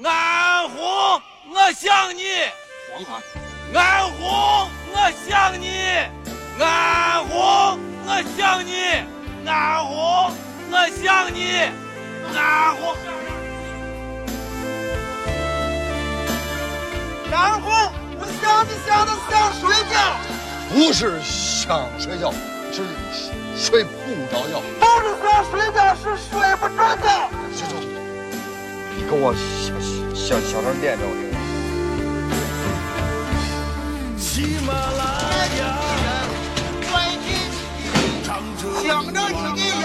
安红，我想你。黄海。安红，我想你。安红，我想你。安红，我想你。安红。安红，我想你想的想睡觉。不是想睡觉，是睡不着觉。不是想睡觉，是睡不着觉。我小小小声练着，我听。喜马拉雅，想着你的人，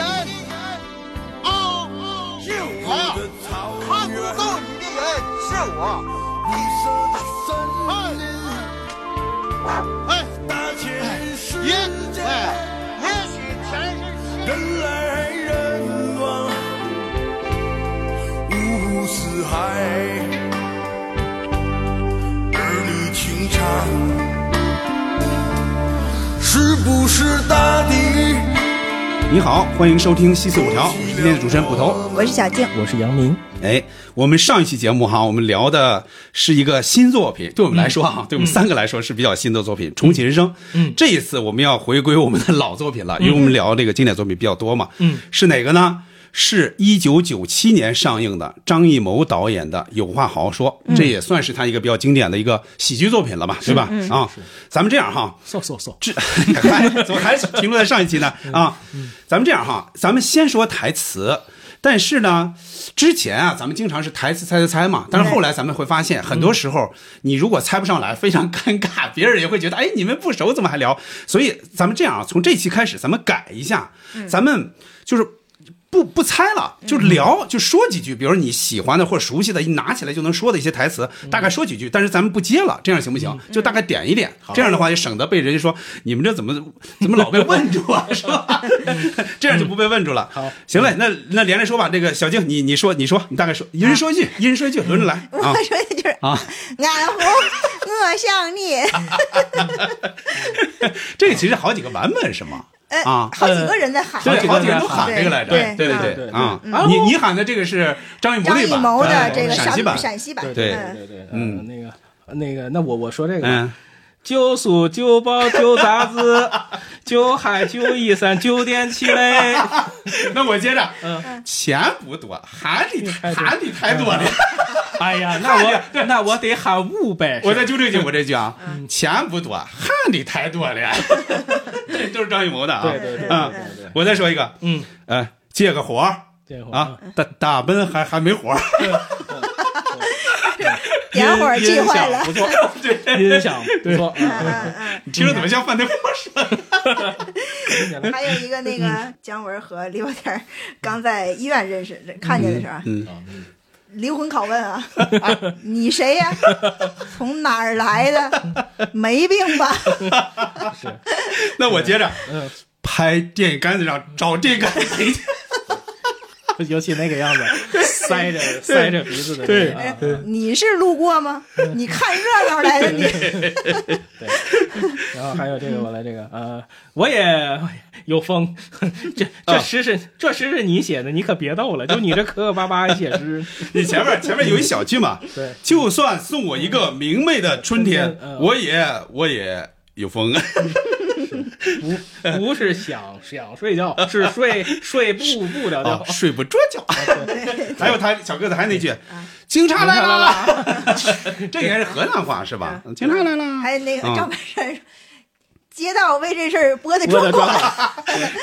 啊，是我，看不到你的人是我。哎，也哎，也许天是人来五湖四海，儿女情长，是不是大地？你好，欢迎收听《西四五条》，我是今天的主持人捕头，我是小静，我是杨明。哎，我们上一期节目哈，我们聊的是一个新作品，对我们来说哈，对我们三个来说是比较新的作品，《重启人生》。嗯，这一次我们要回归我们的老作品了，因为我们聊这个经典作品比较多嘛。嗯，是哪个呢？是一九九七年上映的张艺谋导演的《有话好好说》，这也算是他一个比较经典的一个喜剧作品了吧，对吧？啊，咱们这样哈，嗖嗖嗖，这还怎么还停留在上一期呢？啊，咱们这样哈，咱们先说台词。但是呢，之前啊，咱们经常是台词猜猜猜嘛。但是后来咱们会发现，很多时候你如果猜不上来，非常尴尬，别人也会觉得，哎，你们不熟怎么还聊？所以咱们这样啊，从这期开始，咱们改一下，咱们就是。不不猜了，就聊，就说几句，比如你喜欢的或者熟悉的，一拿起来就能说的一些台词，大概说几句。但是咱们不接了，这样行不行？就大概点一点，这样的话也省得被人家说你们这怎么怎么老被问住啊，是吧？这样就不被问住了。好，行嘞，那那连着说吧。这个小静，你你说你说，你大概说，一人说一句，一人说一句，轮着来我啊说的就是啊。俺红，我想你。这个其实好几个版本是吗？呃啊，好几个人在喊，对，好几个人都喊这个来着。对对对啊，你你喊的这个是张艺谋张艺，谋的哎这个陕西版。陕西版，对。嗯。对对，嗯。嗯，那个那个，那我我说这个，嗯，九叔九宝九杂子，九海九一三九点七嘞。那我接着，嗯，钱不多，喊的喊的太多了。哎呀，那我那我得喊五百。我再纠正一句，我这句啊，钱不多，喊的太多了。这都是张艺谋的啊。对对对我再说一个，嗯，呃，借个活儿。这会儿。啊，大大奔还还没火。点火儿记音坏了。响不错，对音响不错。嗯嗯嗯。你听着怎么像范德波似的？嗯，还有一个那个姜文和李保田刚在医院认识，看见的时候，嗯，灵魂拷问啊，你谁呀？从哪儿来的？没病吧？那我接着嗯，拍电影杆子上找这个谁去？尤其那个样子，塞着塞着鼻子的那个啊，你是路过吗？你看热闹来的你？对。然后还有这个，我来这个，呃，我也有风，这这诗是这诗是你写的，你可别逗了，就你这磕磕巴巴写诗，你前面前面有一小句嘛，对，就算送我一个明媚的春天，嗯。我也我也有风啊。不不是想想睡觉，是睡睡不不了啊觉，，睡不着觉。还有他小个子还有那句，警察来了，这应该是河南话是吧？警察来了，还有那个嗯赵本山，街道为这事儿拨的我的状状况。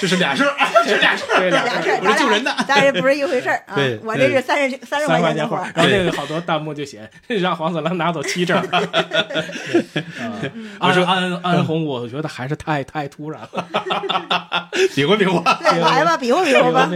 这是俩事儿，这是俩事儿，对俩俩事儿，我是救人的。当然不是一回事儿啊！我这是三十三十块钱的活儿，，然后这个好多弹幕就写 让黄子郎拿走七证。我 说安安安红，我觉得还是太太突然了。比划比划。对，来吧，比划比划吧。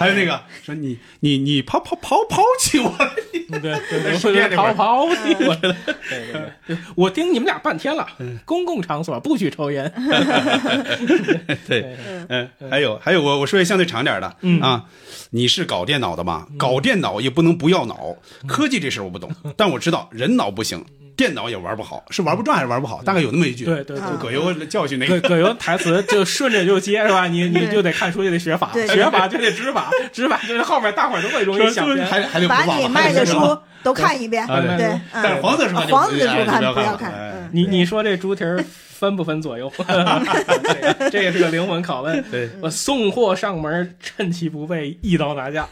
还有那个说你你你抛抛抛抛弃我了，对对对，会儿跑跑的，我对对对对，我盯你们俩半天了。公共场所不许抽烟。对，嗯，还有还有我我说一个相对长点的，嗯啊，你是搞电脑的吗？搞电脑也不能不要脑，科技这事儿我不懂，但我知道人脑不行，电脑也玩不好，是玩不转还是玩不好？大概有那么一句。对对对葛优教训那个。葛葛优台词就顺着就接是吧？你你就得看书就得学法，学法就得知法，知法就是后面大伙儿都会容易想。还还得把你卖的书都看一遍，啊对。对，但是嗯黄色书黄色的书看哎不要看，你你说这猪蹄儿分不分左右？这这也是个灵魂拷问。对，我送货上门，趁其不备，一刀拿下。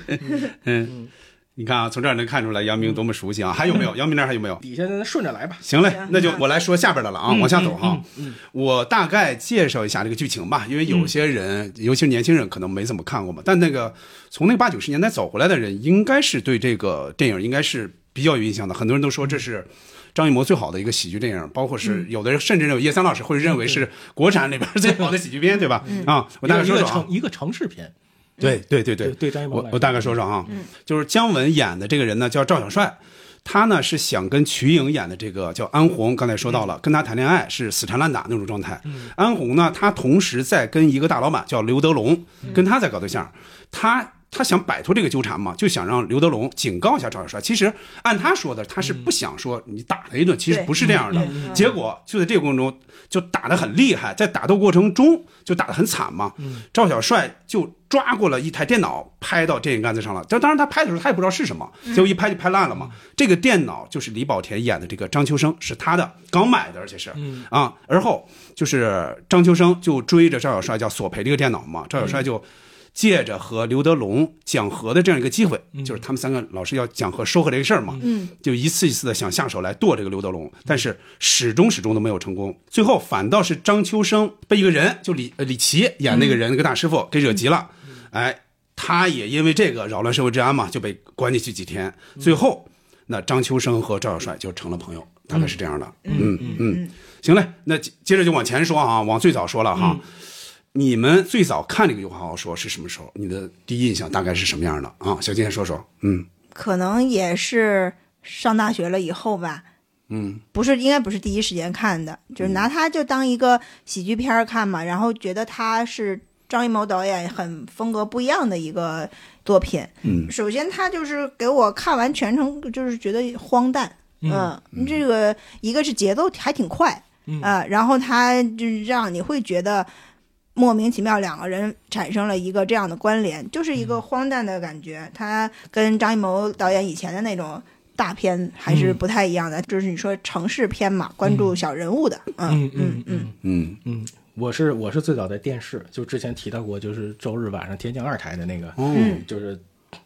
嗯，你看啊，从这儿能看出来杨明多么熟悉啊！还有没有？杨明那儿还有没有？底下咱顺着来吧。行嘞，那就我来说下边的了啊，嗯往下走哈我大概介绍一下这个剧情吧，因为有些人，尤其是年轻人，可能没怎么看过嘛。但那个从那个八九十年代走回来的人，应该是对这个电影应该是比较有印象的。很多人都说这是张艺谋最好的一个喜剧电影，包括是有的人甚至有叶三老师会认为是国产里边最好的喜剧片，对吧？啊，我大概一说说啊个城。一个城市片，对对对对。对对张艺谋来我我大概说说。啊，就是姜文演的这个人呢叫赵小帅，他呢是想跟瞿颖演的这个叫安红，刚才说到了，跟他谈恋爱是死缠烂打那种状态。安红呢，她同时在跟一个大老板叫刘德龙，跟他在搞对象，他。他想摆脱这个纠缠嘛，就想让刘德龙警告一下赵小帅。其实按他说的，他是不想说你打他一顿，其实不是这样的。结果就在这个过程中就打得很厉害，在打斗过程中就打得很惨嘛。赵小帅就抓过了一台电脑，拍到电线杆子上了。但当然他拍的时候他也不知道是什么，结果一拍就拍烂了嘛。这个电脑就是李保田演的这个张秋生，是他的，刚买的，而且是啊。而后就是张秋生就追着赵小帅叫索赔这个电脑嘛，赵小帅就。借着和刘德龙讲和的这样一个机会，就是他们三个老师要讲和收和这个事儿嘛，嗯，就一次一次的想下手来剁这个刘德龙，但是始终始终都没有成功。最后反倒是张秋生被一个人，就李呃李琦演那个人、那个大师傅给惹急了，哎，他也因为这个扰乱社会治安嘛，就被关进去几天。最后，那张秋生和赵小帅就成了朋友，大概是这样的。嗯嗯，行嘞，那接接着就往前说啊，往最早说了哈。你们最早看这个《有话好好说》是什么时候？你的第一印象大概是什么样的？啊？小金说说。嗯。可能也是上大学了以后吧，嗯。不是应该不是第一时间看的，就是拿它就当一个喜剧片看嘛，然后觉得它是张艺谋导演很风格不一样的一个作品。嗯。首先，他就是给我看完全程就是觉得荒诞，嗯，这个一个是节奏还挺快，嗯。啊，然后他就是让你会觉得莫名其妙两个人产生了一个这样的关联，就是一个荒诞的感觉。他跟张艺谋导演以前的那种大片还是不太一样的，就是你说城市片嘛，关注小人物的，嗯嗯嗯嗯嗯嗯，我是我是最早在电视，就之前提到过，就是周日晚上天津二台的那个，嗯。就是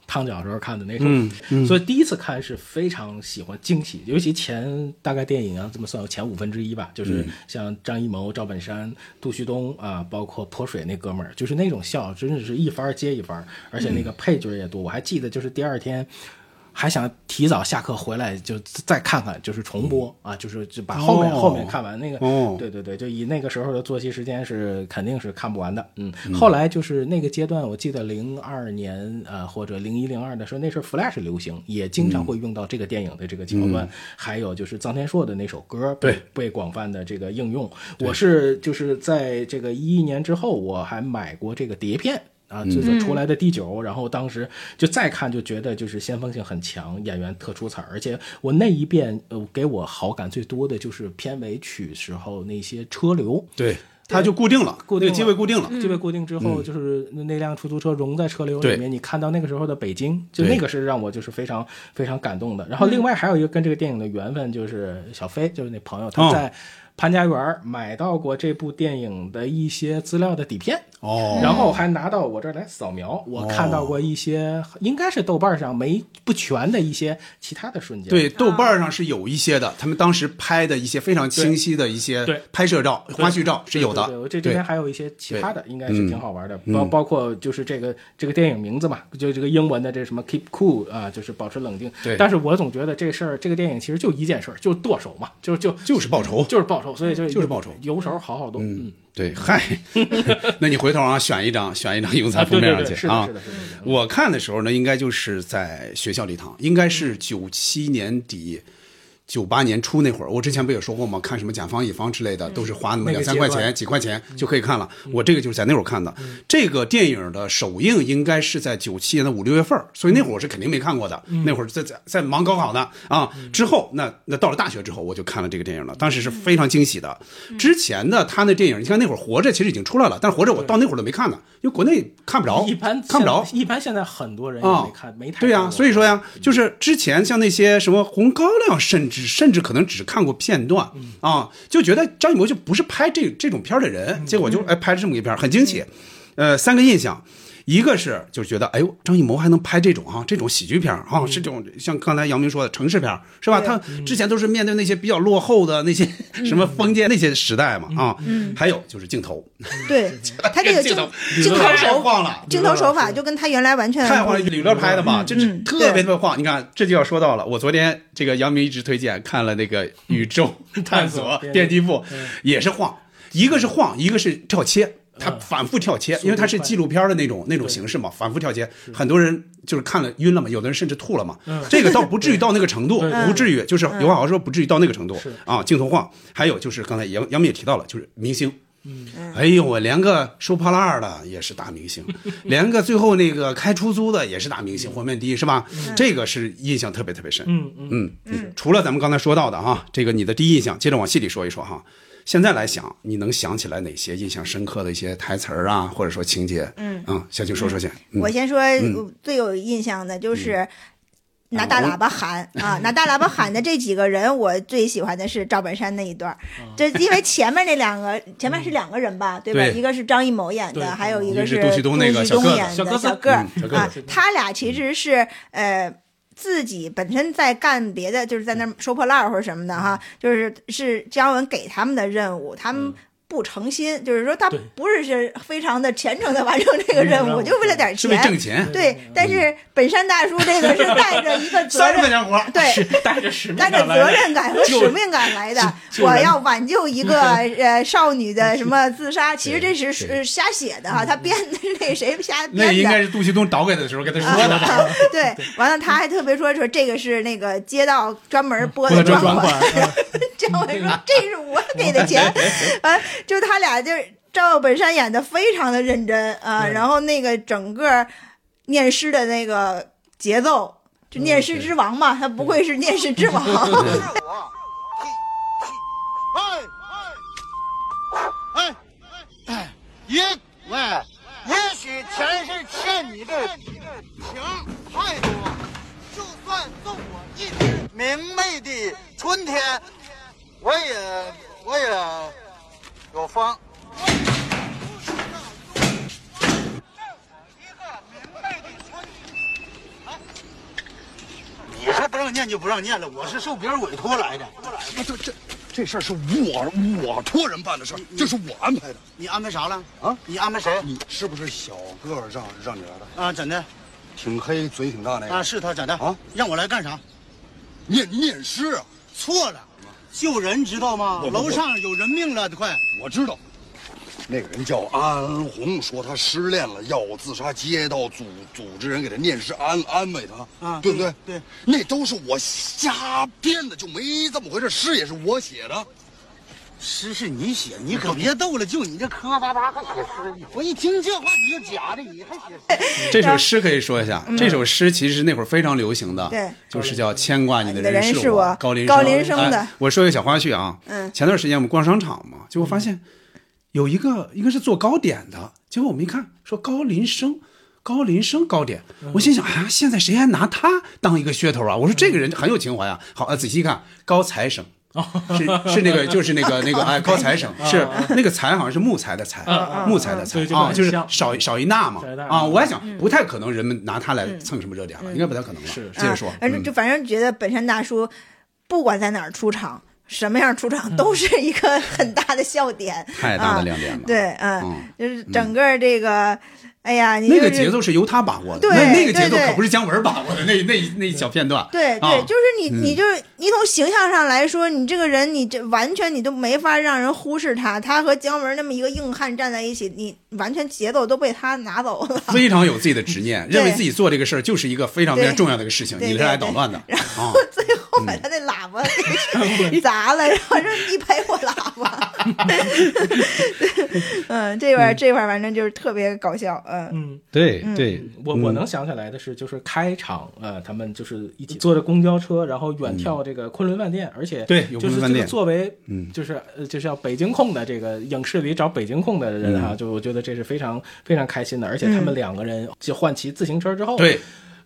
烫脚时候看的那种，嗯嗯。所以第一次看是非常喜欢惊喜，尤其前大概电影啊这么算前五分之一吧，就是像张艺谋、赵本山、杜旭东啊，包括泼水那哥们儿，就是那种笑，真的是一番接一番，而且那个配角也多，我还记得就是第二天。还想提早下课回来就再看看，就是重播啊，就是就把后面、哦后面看完那个。哦对对对，就以那个时候的作息时间是肯定是看不完的。嗯，后来就是那个阶段，我记得零二年呃或者零一零二的时候，那时候 Flash 流行，也经常会用到这个电影的这个桥段。还有就是臧天朔的那首歌被广泛的这个应用。我是就是在这个一一年之后，我还买过这个碟片。啊，就是出来的第九，然后当时就再看就觉得就是先锋性很强，演员特出彩，而且我那一遍呃给我好感最多的就是片尾曲时候那些车流，对，它就固定了，固定了那个机位固定了。机位固定之后，就是那辆出租车融在车流里对面，你看到那个时候的北京，就那个是让我就是非常非常感动的。然后另外还有一个跟这个电影的缘分，就是小飞，就是那朋友，他哦在潘家园买到过这部电影的一些资料的底片。哦，然后还拿到我这儿来扫描，我看到过一些，应该是豆瓣上没不全的一些其他的瞬间。对，豆瓣上是有一些的，他们当时拍的一些非常清晰的一些对。拍摄照、花絮照是有的。对对对我。这这边还有一些其他的，应该是嗯挺好玩的，包包括就是这个这个电影名字嘛，就这个英文的这什么 keep cool 啊，就是保持冷静。对。但是我总觉得这事儿，这个电影其实就一件事儿，就是剁手嘛，就就就是报仇。就是报仇，所以就就是报仇油手好好多。嗯，对，嗨，那你回头啊选一张，选一张用在啊，封面上去啊我看的时候呢，应该就是在学校礼堂，应该是九七年底、九八年初那会儿，我之前不也说过吗？看什么甲方乙方之类的，都是花那么两三块钱、几块钱就可以看了。我这个就是在那会儿看的。这个电影的首映应该是在九七年的五六月份儿，所以那会儿我是肯定没看过的。那会儿在在在忙高考呢啊。之后那那到了大学之后，我就看了这个电影了，当时是非常惊喜的。之前的他那电影，你看那会儿《活着》其实已经出来了，但是《活着》我到那会儿都没看呢，因为国内看不着，一般看不着。一般现在很多人也啊没看，没太对呀、所以说呀，就是之前像那些什么红高粱，甚至甚至可能只看过片段啊，就觉得张艺谋就不是拍这这种片儿的人，结果就哎拍了这么一片儿，很惊奇。呃，三个印象，一个是就是觉得哎呦，张艺谋还能拍这种啊这种喜剧片儿啊，是这种像刚才杨明说的城市片儿是吧？他之前都是面对那些比较落后的那些 什么封建那些时代嘛啊，还有就是镜头，对 他这个镜头镜头手晃了。镜头手法就跟他原来完全太晃了，吕乐拍的嘛，就是嗯特别特别晃。你看，这就要说到了，我昨天这个杨明一直推荐看了那个《宇宙探索嗯。编辑部》，也是晃，一个是晃，一个是跳切。他反复跳切，因为它是纪录片的那种那种形式嘛，反复跳切，很多人就是看了晕了嘛，有的人甚至吐了嘛。这个倒不至于到那个程度，不至于，就是有话好好说，不至于到那个程度啊。镜头晃，还有就是刚才杨杨明也提到了，就是明星。哎呦，我连个收破烂的也是大明星，连个最后那个开出租的也是大明星，黄面的是吧？这个是印象特别特别深。嗯嗯，嗯除了咱们刚才说到的哈，这个你的第一印象，接着往细里说一说哈。现在来想，你能想起来哪些印象深刻的一些台词儿啊，或者说情节？嗯。嗯，小青说说去。嗯。我先说最有印象的就是拿大喇叭喊啊，拿大喇叭喊的这几个人，我最喜欢的是赵本山那一段儿。这因为前面那两个，前面是两个人吧，对吧？对。一个是张艺谋演的，还有一个是杜旭东演的小个儿。嗯啊，他俩其实是呃。自己本身在干别的，就是在那儿收破烂儿或者什么的哈，就是是姜文给他们的任务，他们不诚心，就是说他不是是非常的虔诚的完成这个任务，嗯就为了点是为钱，挣钱，对，但是本山大叔这个是带着一个责任，钱活。对，带着使命带着责任感和使命感来的。我要挽救一个 呃少女的什么自杀，其实这是是瞎写的哈，他编的是那谁瞎编的。那应。该是杜旭东导给他的时候跟他说的。啊对，完了他还特别说说这个是那个街道专门拨拨的的专款，姜文说这是我给的钱，完就他俩就赵本山演的非常的认真啊，然后那个整个念诗的那个节奏，就念诗之王嘛，他不愧是念诗之王。是我，哎哎哎，也喂，也许前世欠你的情太多，就算送我一天明媚的春天，我也我也有风。你说不让念就不让念了，我是受别人委托来的。这这这事儿是我我托人办的事儿，这是我安排的。你安排啥了？啊你安排谁？你是不是小个儿让让你来的？啊，怎的？挺黑，嘴挺大那个啊，是他怎的？啊，让我来干啥？念念诗啊！错了，救人知道吗？楼上有人命了，快！我知道，那个人叫安安红，说他失恋了，要自杀，街道组组织人给他念诗安安慰他，啊对不对？对对那都是我瞎编的，就没这么回事。诗也是我写的，诗是你写，你可别逗了，就你这磕巴巴还写诗，我一听这话你就假的，你还写诗？这首诗可以说一下，这首诗其实那会儿非常流行的，对就是叫“牵挂你的人是是我高林高林生的哎我说一个小花絮啊，嗯前段时间我们逛商场嘛，结果发现有一个应该是做糕点的，结果我们一看说高林生。高林生糕点，我心想啊，现在谁还拿他当一个噱头啊？我说这个人很有情怀啊。好，啊，仔细一看，高材生，是 是那个就是那个那个哎高材生是那个材好像是木材的材，木材的材对就啊，就是少少一捺嘛啊。我还想不太可能人们拿它来蹭什么热点了，应该不太可能了。是接着说啊，反正嗯。就反正觉得本山大叔不管在哪儿出场，什么样出场都是一个很大的笑点，太大的啊亮点了。对，嗯，嗯。就是整个这个，哎呀，你那个节奏是由他把握的，对那那个节奏可不是姜文把握的，那那那一小片段。对对，啊。就是你，你就是你从形象上来说，你这个人，你这完全你都没法让人忽视他。他和姜文那么一个硬汉站在一起，你完全节奏都被他拿走了。非常有自己的执念，认为自己做这个事儿就是一个非常非常重要的一个事情，你是来捣乱的然啊。后 最后后把他那喇叭给 砸了，然后说你赔我喇叭。嗯，这块这块儿反正就是特别搞笑，嗯。嗯，对对，我我能想起来的是，就是开场，呃，他们就是一起坐着公交车，然后远眺这个昆仑饭店，而且对就是这个作为，嗯。就是呃，就是要北京控的这个影视里找北京控的人哈，就我觉得这是非常非常开心的，而且他们两个人就换骑自行车之后，对。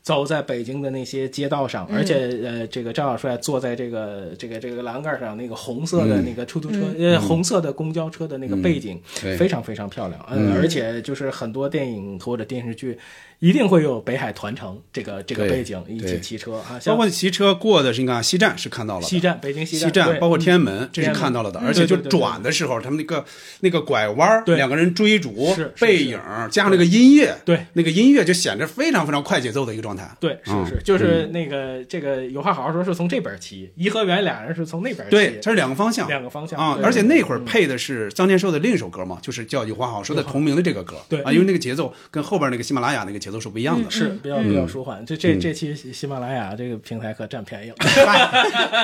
走在北京的那些街道上，而且呃，这个张小帅坐在这个这个这个栏杆上，那个红色的那个出租车，呃，红色的公交车的那个背景，对。非常非常漂亮。嗯，而且就是很多电影或者电视剧一定会有北海团城这个这个背景，一起骑车啊，包像括骑车过的是你看西站是看到了，西站，北京西西站，包括天安门，这是看到了的，嗯而且就转的时候，他们那个那个拐弯，对。两个人追逐背影，加上那个音乐，对。那个音乐就显得非常非常快节奏的一个状态。对，是嗯。是，就是那个这个有话好好说，是从这边骑，颐和园俩人是从那边骑，对，它是两个方向，两个方向啊，而且那会儿配的是张天寿的另一首歌嘛，就是叫《有话好说》的同名的这个歌，对。啊，因为那个节奏跟后边那个喜马拉雅那个节奏是不一样的，是比较比较舒缓。这这嗯这期喜马拉雅这个平台可占便宜了。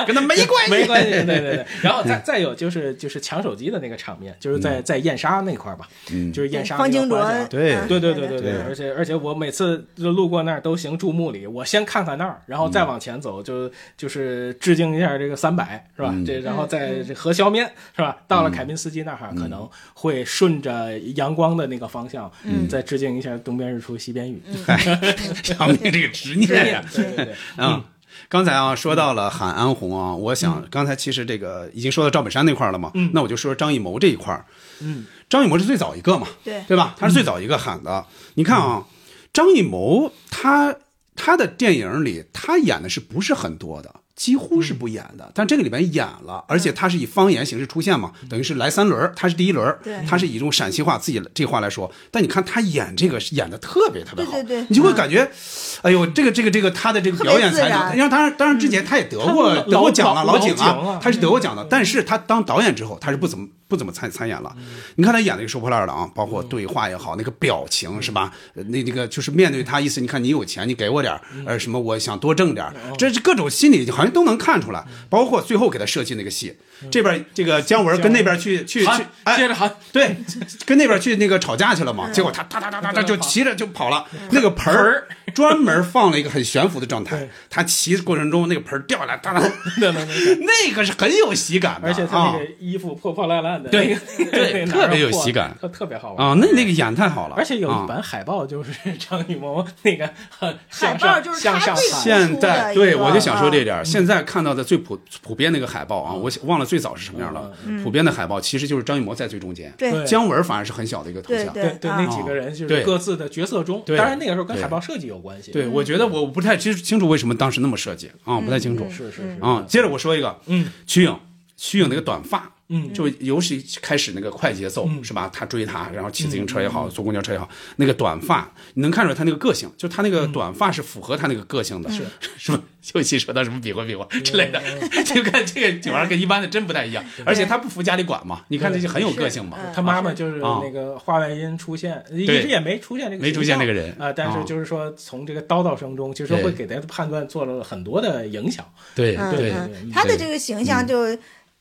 跟他没关系，没关系，对对对。然后再再有就是就是抢手机的那个场面，就是在在燕莎那块儿吧，嗯就是燕莎方清卓那个花，对嗯对对对对对而且而且我每次就路过那儿都行注目礼，我先看看那儿，然后再往前走，就就是致敬一下这个三百是吧？嗯这然后再这核销面是吧？到了凯宾斯基那儿，可能会顺着阳光的那个方向，嗯，再致敬一下东边日出西边雨。上面这个执念呀，对对对，啊。刚才啊，说到了喊安红啊，我想刚才其实这个已经说到赵本山那块儿了嘛，嗯那我就说张艺谋这一块儿。嗯，张艺谋是最早一个嘛，对对吧？他是最早一个喊的。你看啊，张艺谋他他的电影里，他演的是不是很多的？几乎是不演的，但这个里边演了，而且他是以方言形式出现嘛，等于是来三轮儿，他是第一轮儿，他是以这种陕西话自己这话来说，但你看他演这个演的特别特别好，对对对你就会感觉，哎呦，这个这个这个他的这个表演才能，因为当然当然之前他也得过得过奖了，老景老景啊他是得过奖的，但是他当导演之后，他是不怎么不怎么参参演了。你看他演那个收破烂的啊，包括对话也好，那个表情是吧？呃那那个就是面对他意思，你看你有钱，你给我点儿，呃，什么我想多挣点儿，这是各种心理好像都能看出来。包括最后给他设计那个戏，这边这个姜文跟那边去去去，哎，接着喊，对，跟那边去那个吵架去了嘛，结果他哒哒哒哒哒就骑着就跑了，那个盆儿专门放了一个很悬浮的状态，他骑的过程中那个盆儿掉下来，哒哒，那个是很有喜感的，而且他啊。那个衣服破破烂烂的，对对特别有喜感特特别好玩啊，那那个演太好了，而且有啊一版海报就是 张艺谋那个海报就是现在对我就想说这点现在看到的最普普遍那个海报啊，我忘了最早是什么样了。普遍的海报其实就是张艺谋在最中间，对对姜文反而是很小的一个头像。对对那几个人就是各自的角色中，对当然那个时候跟海报设计有关系。对，我觉得我不太清清楚为什么当时那么设计啊，不太清楚。是是是啊，接着我说一个，嗯，瞿颖，瞿颖那个短发，嗯。就尤其开始那个快节奏、是吧？他追他，然后骑自行车也好，坐公交车也好，那个短发，你能看出来他那个个性，就他那个短发是符合他那个个性的，是。是吧？尤其说到什么比划比划之类的，就看这个这玩意儿跟一般的真不太一样，而且他不服家里管嘛，你看这就很有个性嘛。他妈妈就是啊。那个话外音出现，一直也没出现这个没出现那个人啊，但是啊。就是说从这个叨叨声中，其实对。会给他的判断做了很多的影响。嗯对对嗯，他的这个形象就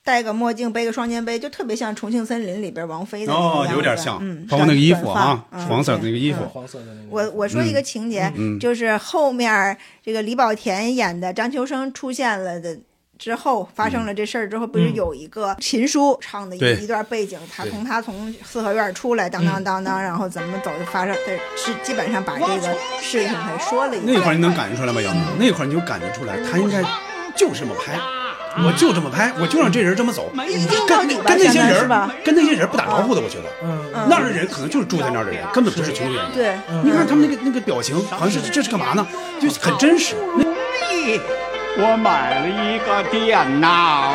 戴个墨镜，背个双肩背，就特别像《重庆森林》里边王菲的那个哦，样子有点像嗯，，包括那个衣服啊，嗯黄色的那个衣服嗯，黄色的那个。我我说一个情节，嗯就是后面这个李保田演的张秋生出现了的。之后发生了这事儿之后，不是有一个秦书唱的一一段背景，他从他从四合院出来，当当当当，然后怎么走，发生对是基本上把这个事情给说了一遍。那块儿你能感觉出来吗？姚明，那块儿你就感觉出来，他应该就这么拍，我就这么拍，我就让这人这么走，跟，跟那些人？跟那些人不打招呼的，我觉得。那儿的人可能就是住在那儿的人，根本不是穷人。对，你看他们那个那个表情，好像是这是干嘛呢？就很真实。我买了一个电脑，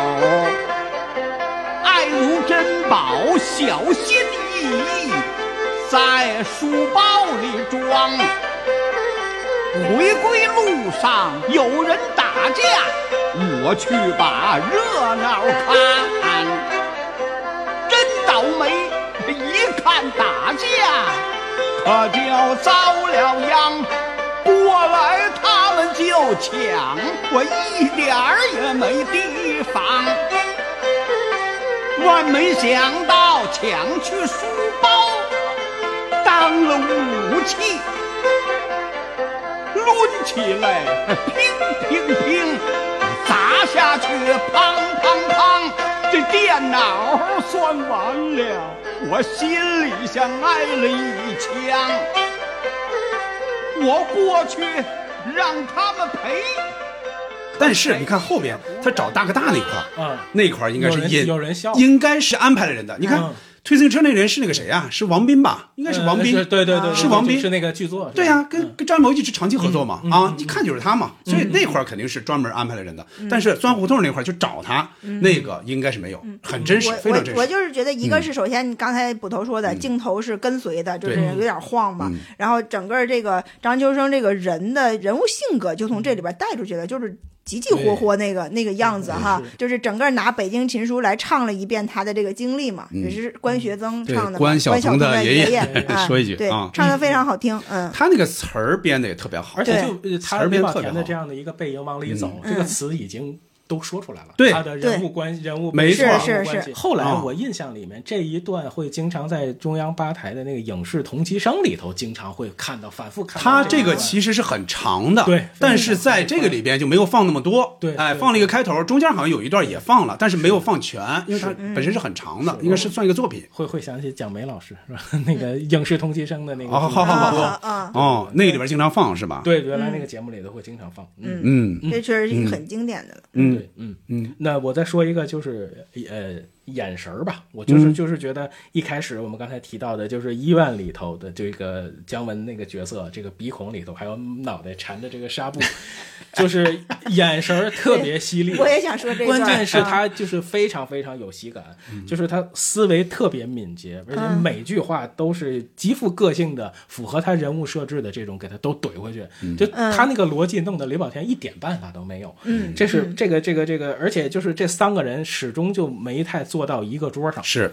爱如珍宝，小心翼翼，在书包里装。回归路上有人打架，我去把热闹看。真倒霉，一看打架，可就遭了殃。过来他们就抢，我一点儿也没提防。万没想到抢去书包当了武器，起来乒乒乒砸下去，砰砰砰，这电脑算完了，我心里像挨了一枪。我过去让他们赔。但是你看后边他找大哥大那块儿，嗯那块儿应该是有人有人笑应该是安排了人的。你看嗯推自行车那人是那个谁啊？是王斌吧？应该是王斌。呃对对对对，是王斌是那个剧作。对呀、跟跟张艺谋一直长期合作嘛，嗯啊，一看就是他嘛，所以那块儿肯定是专门安排了人的。但是钻胡同那块儿去找他，那个应该是没有，很真实，我非常真实。我我就是觉得，一个是首先你刚才捕头说的，镜头是跟随的，就是有点晃嘛嗯。然后整个这个张秋生这个人的人物性格就从这里边带出去了，就是。急急活活那个那个样子哈，就是整个拿《北京琴书》来唱了一遍他的这个经历嘛，也是关学增唱的，关晓彤的的爷爷 啊说一句对啊，唱的非常好听，嗯，他那个词儿编的也特别好，而且就词儿编特别好这样的一个背影往里走，嗯。这个词已经都说出来了。对他的人物关系人物没错是关系是后来啊我印象里面这一段会经常在中央八台的那个影视同期声里头经常会看到，反复看到他这个其实是很长的，对但是在这个里边就没有放那么多，哎，对哎放了一个开头，中间好像有一段也放了，但是没有放全，因为它本身是很长的，应该是算一个作品。会会想起蒋梅老师是吧？那个影视同期声的那个哦，好好好好 哦，那个里边经常放是吧？，对，原来那个节目里头会经常放。嗯嗯这确实是很经典的了。嗯对，嗯。嗯，那我再说一个，就是呃眼神儿吧，我就是、嗯就是觉得一开始我们刚才提到的，就是医院里头的这个姜文那个角色，这个鼻孔里头还有脑袋缠着这个纱布，就是眼神儿特别犀利。我也想说这关键是啊他就是非常非常有喜感，就是他思维特别敏捷，而且嗯每句话都是极富个性的，符合他人物设置的这种，给他都怼回去。就他那个逻辑弄得李保田一点办法都没有。嗯这是这个这个这个，而且就是这三个人始终就没太坐到一个桌上，是。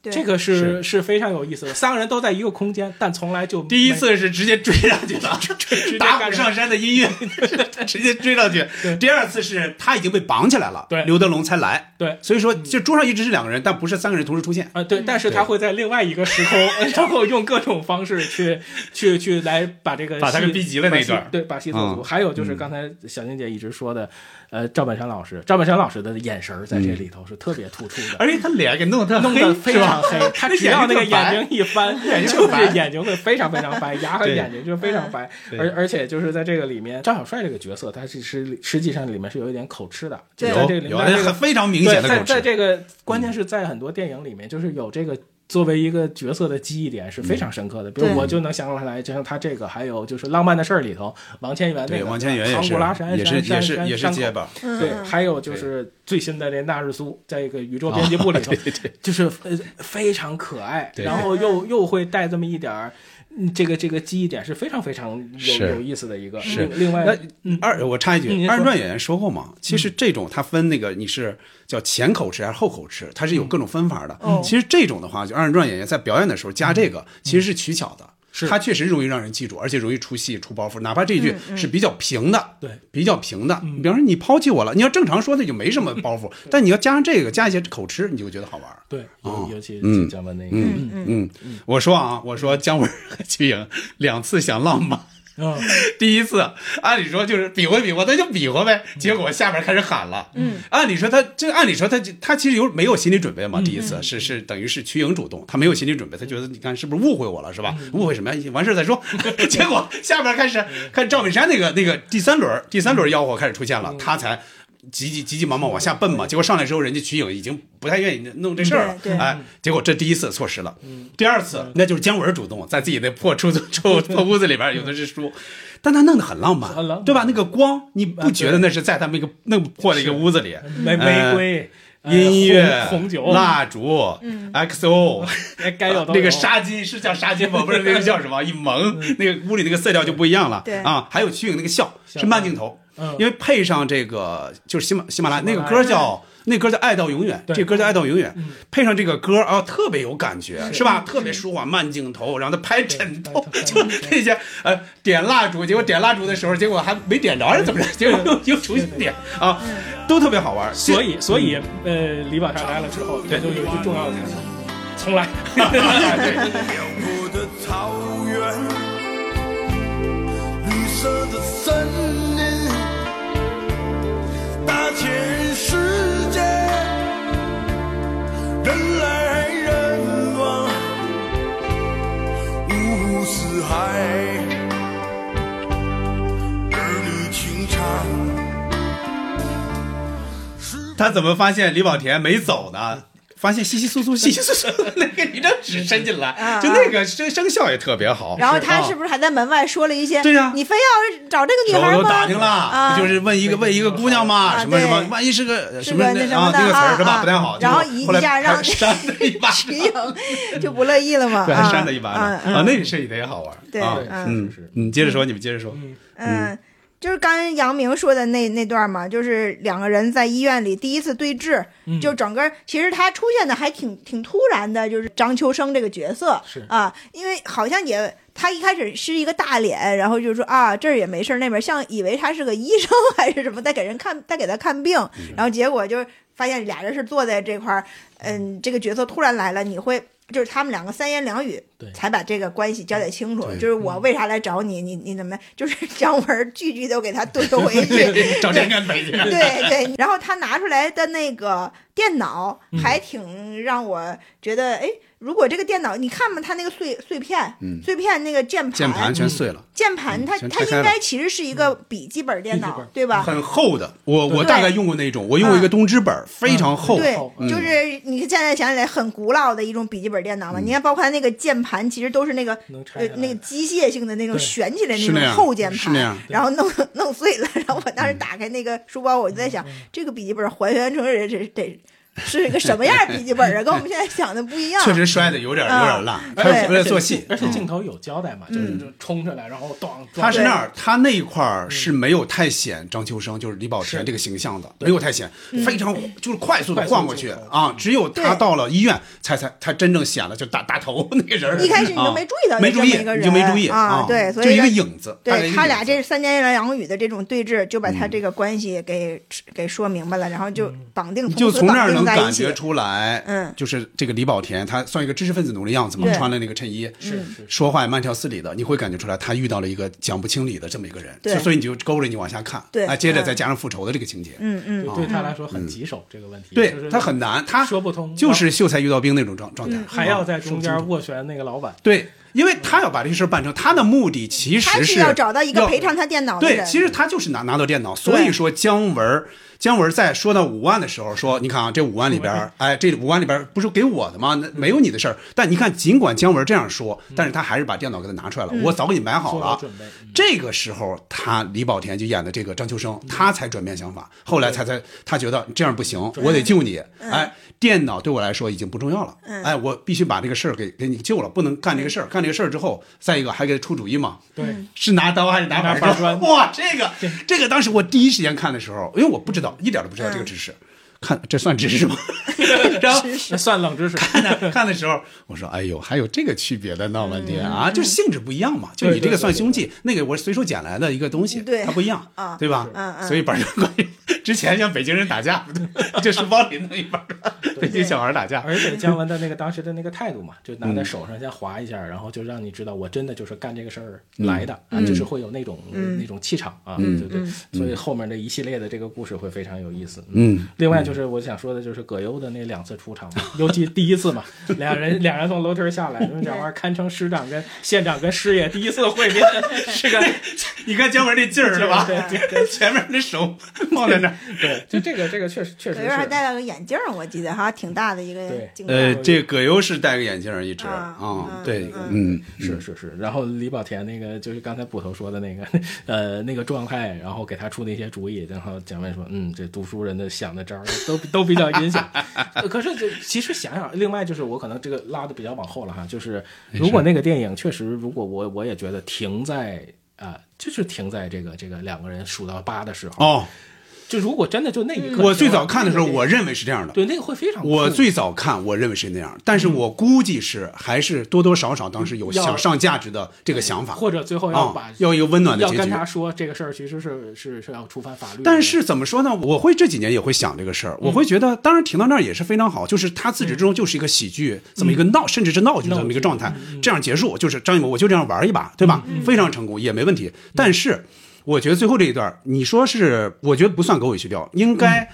对。这个是是。非常有意思的。三个人都在一个空间，但从来就第一次是直接追上去了，接打干上虎上山的音乐，直接追上去。第二次是他已经被绑起来了，对。刘德龙才来。对。所以说这桌上一直是两个人，但不是三个人同时出现。啊，对，但是他会在另外一个时空，然后用各种方式去去去来把这个戏把他给逼急了那段对，把戏做足。嗯。还有就是刚才小静姐一直说的，呃，赵本山老师，赵本山老师的眼神在这里头是特别突出的。而且他脸给弄得弄得非常黑，他只要那个眼睛睛一翻，就是眼睛会非常非常白，牙和眼睛就非常白。而而且就是在这个里面，赵小帅这个角色，他是实实际上里面是有一点口吃的，就在这个里有面这个有非常明显的，口吃。在在这个关键是在很多电影里面，就是有这个。作为一个角色的记忆点是非常深刻的，比如我就能想出来，就像他这个，还有就是《浪漫的事儿》里头，王千源那个对王千源也唐是古拉山也是山山也是也是结巴，对，嗯。还有就是最新的这纳日苏，在一个宇宙编辑部里头，就是呃非常可爱，对。然后又又会带这么一点儿。嗯这个这个记忆点是非常非常有有意思的一个，是另另外那二，我插一句，二人转演员说过嘛，其实这种它分那个你是叫前口吃还是后口吃，它是有各种分法的。哦其实这种的话，就二人转演员在表演的时候加这个，其实是取巧的。是它确实容易让人记住，而且容易出戏、出包袱。哪怕这句是比较平的，对比较平的。比方说你抛弃我了，你要正常说那就没什么包袱，但你要加上这个，加一些口吃，你就会觉得好玩。对，哦尤尤其姜文那个，嗯嗯，我说啊，我说姜文和瞿颖两次想浪漫。嗯，第一次，按理说就是比划比划，那就比划呗。结果下边开始喊了。嗯，按理说他这按理说他他其实有没有心理准备嘛？第一次是是等于是瞿颖主动，他没有心理准备，他觉得你看是不是误会我了是吧？误会什么呀？完事儿再说。结果下边开始看赵本山那个那个第三轮第三轮吆喝开始出现了，他才。急急急急忙忙往下奔嘛，结果上来之后，人家瞿颖已经不太愿意弄这事儿了，哎，结果这第一次错失了，第二次那就是姜文主动在自己的破出租破 破屋子里边，有的是书，但他弄得很浪漫，很浪漫对吧？那个光，你不啊觉得那是在他们一个那么破的一个屋子里，玫玫瑰、呃音乐、红红酒、蜡烛、XO，那个纱巾是叫纱巾吗？不是那个叫什么？一蒙，那个屋里那个色调就不一样了。对。啊，还有瞿颖那个笑是慢镜头，嗯。因为配上这个就是喜马喜马拉雅那个歌叫那歌叫《爱到永远》，这歌叫《爱到永远》嗯，配上这个歌啊，特别有感觉，是。是吧？特别舒缓，慢镜头，然后他拍枕头，就那些呃点蜡烛，结果点蜡烛的时候，结果还没点着，还是怎么着？结果又又重新点啊，都特别好玩。所以所以呃，李宝山来了之后，对，就有一句重要的台词，重来。辽阔的草原，绿色的森林，世界，人来人往，五湖四海，儿女情长。他怎么发现李保田没走呢？发现稀稀疏疏、稀稀疏疏，那个一张纸伸进来，啊就那个声声效也特别好。然后他啊是不是还在门外说了一些？对呀你非要找这个女孩吗？打听了，啊，就是问一个问一个姑娘嘛，啊什么什么，万一是个是什么那什么啊，的那个词儿是吧？啊不太好。然后一下让还扇他一 巴掌，就不乐意了嘛，对，啊还扇他一巴掌啊啊，那个设计的也好玩。对啊嗯嗯是是嗯，接着说，你们接着说。嗯，就是刚才杨明说的那那段嘛，就是两个人在医院里第一次对峙，嗯就整个其实他出现的还挺挺突然的，就是张秋生这个角色是啊，因为好像也他一开始是一个大脸，然后就说啊这儿也没事儿，那边像以为他是个医生 还是什么，在给人看在给他看病，然后结果就是发现俩人是坐在这块儿，嗯，这个角色突然来了，你会。就是他们两个三言两语才把这个关系交代清楚。就是我为啥来找你，你你怎么，就是 姜文句句都给他怼回去。找天干北去。对对，然后他拿出来的那个电脑嗯还挺让我觉得，哎，如果这个电脑你看嘛，它那个碎碎片，碎片那个键盘，嗯键盘全碎了，键盘它它应该其实是一个笔记本电脑对吧？很厚的。我我大概用过那种，我用过一个东芝本，非常厚。对，嗯。就是你现在想起来很古老的一种笔记本电脑了。嗯。你看，包括它那个键盘，其实都是那个呃那个机械性的那种对。旋起来那种厚键盘是那样，然后弄 弄碎了。然后我当时打开那个书包，我就在想，这个笔记本还原成人这得是一个什么样的笔记本啊？跟我们现在想的不一样。确实摔的有点有点烂，嗯他是为了而且做戏。而且镜头有交代嘛，就是就冲上来，然后咣，对他是那儿，他那一块儿是没有太显张秋生，就是李保田这个形象的，没有太显，非常就是快速的晃过去啊。只有他到了医院，才才才真正显了，就大大头 那个人儿。一开始你都啊。没注意到有没注意，你就没注意啊对所以就一个影子。对他俩这三言两语的这种对峙，就把他这个关系给、给说明白了，然后就绑定，就从那儿能绑定在一起感觉。出来，嗯。就是这个李保田，他算一个知识分子奴的样子嘛，穿了那个衬衣，是是。说话也慢条斯理的，你会感觉出来他遇到了一个讲不清理的这么一个人，对。所以你就勾着你往下看，对。啊，接着嗯。再加上复仇的这个情节，嗯嗯。对对他来说很棘手这个问题，对他很难，他说不通，就是秀才遇到兵那种状状态，还要在啊中间斡旋那个老板，对，因为他要把这事儿办成，他的目的其实是要找到一个赔偿他电脑的对，其实他就是拿拿到电脑，所以说姜文儿姜文儿在说到五万的时候说，你看啊，这五万里边儿，哎，这五万里边儿不是给我的吗？那没有你的事儿。但你看，尽管姜文这样说，但是他还是把电脑给他拿出来了，我早给你买好了。这个时候，他李保田就演的这个张秋生，他才转变想法，后来才才他觉得这样不行，我得救你。哎，电脑对我来说已经不重要了，哎，我必须把这个事儿给给你救了，不能干这个事儿。干这个事儿之后，再一个还给他出主意嘛，对，是拿刀还是拿板砖哇，这个这个当时我第一时间看的时候，因为我不知道，一点都不知道这个知识，看这算知识吗？然后算冷知识，看的看的时候，我说哎呦，还有这个区别的闹半天啊，就是性质不一样嘛，就你这个算凶器，那个我随手捡来的一个东西，它不一样啊，对吧？所以板砖关于之前像北京人打架，就书包里那一板砖，北京小孩打架，而且姜文的那个 当时的那个态度嘛，就拿在手上先划一下，然后就让你知道我真的就是干这个事儿来的啊，就是会有那种那种气场啊，对对，所以后面的一系列的这个故事会非常有意思。嗯，另外就是我想说的就是葛优的那两次出场嘛，尤其第一次嘛，俩人俩人从楼梯下来，因为这玩意儿堪称师长跟县长跟师爷第一次会面，是个你看姜文这劲儿是吧？对对前面那手放在那儿。对，就这个这个确实确实葛优还。戴了个眼镜，我记得哈，挺大的一个对镜头。呃，这葛优是戴个眼镜一直啊对，嗯嗯，是是是，然后李保田那个就是刚才捕头说的那个，呃，那个状态，然后给他出那些主意，然后蒋文说，嗯，这读书人的想的招儿都都比较阴险。呃可是这其实想想，另外就是我可能这个拉的比较往后了哈，就是如果那个电影确实，如果我我也觉得停在。啊、就是停在这个这个两个人数到八的时候。哦，就如果真的就那一刻，我最早看的时候，我认为是这样的。对那个会非常。我最早看，我认为是那样，但是我估计是还是多多少少当时有想上价值的这个想法，或者最后要把、啊要一个温暖的结局要跟他说这个事儿其实是是是要触犯法律。但是怎么说呢？我会这几年也会想这个事儿，我会觉得，当然停到那儿也是非常好，就是他自始至终就是一个喜剧，这么一个闹，甚至是闹剧这么一个状态，这样结束，就是张艺谋我就这样玩一把，对吧？非常成功，也没问题。但是我觉得最后这一段，你说是，我觉得不算狗尾续貂，应该，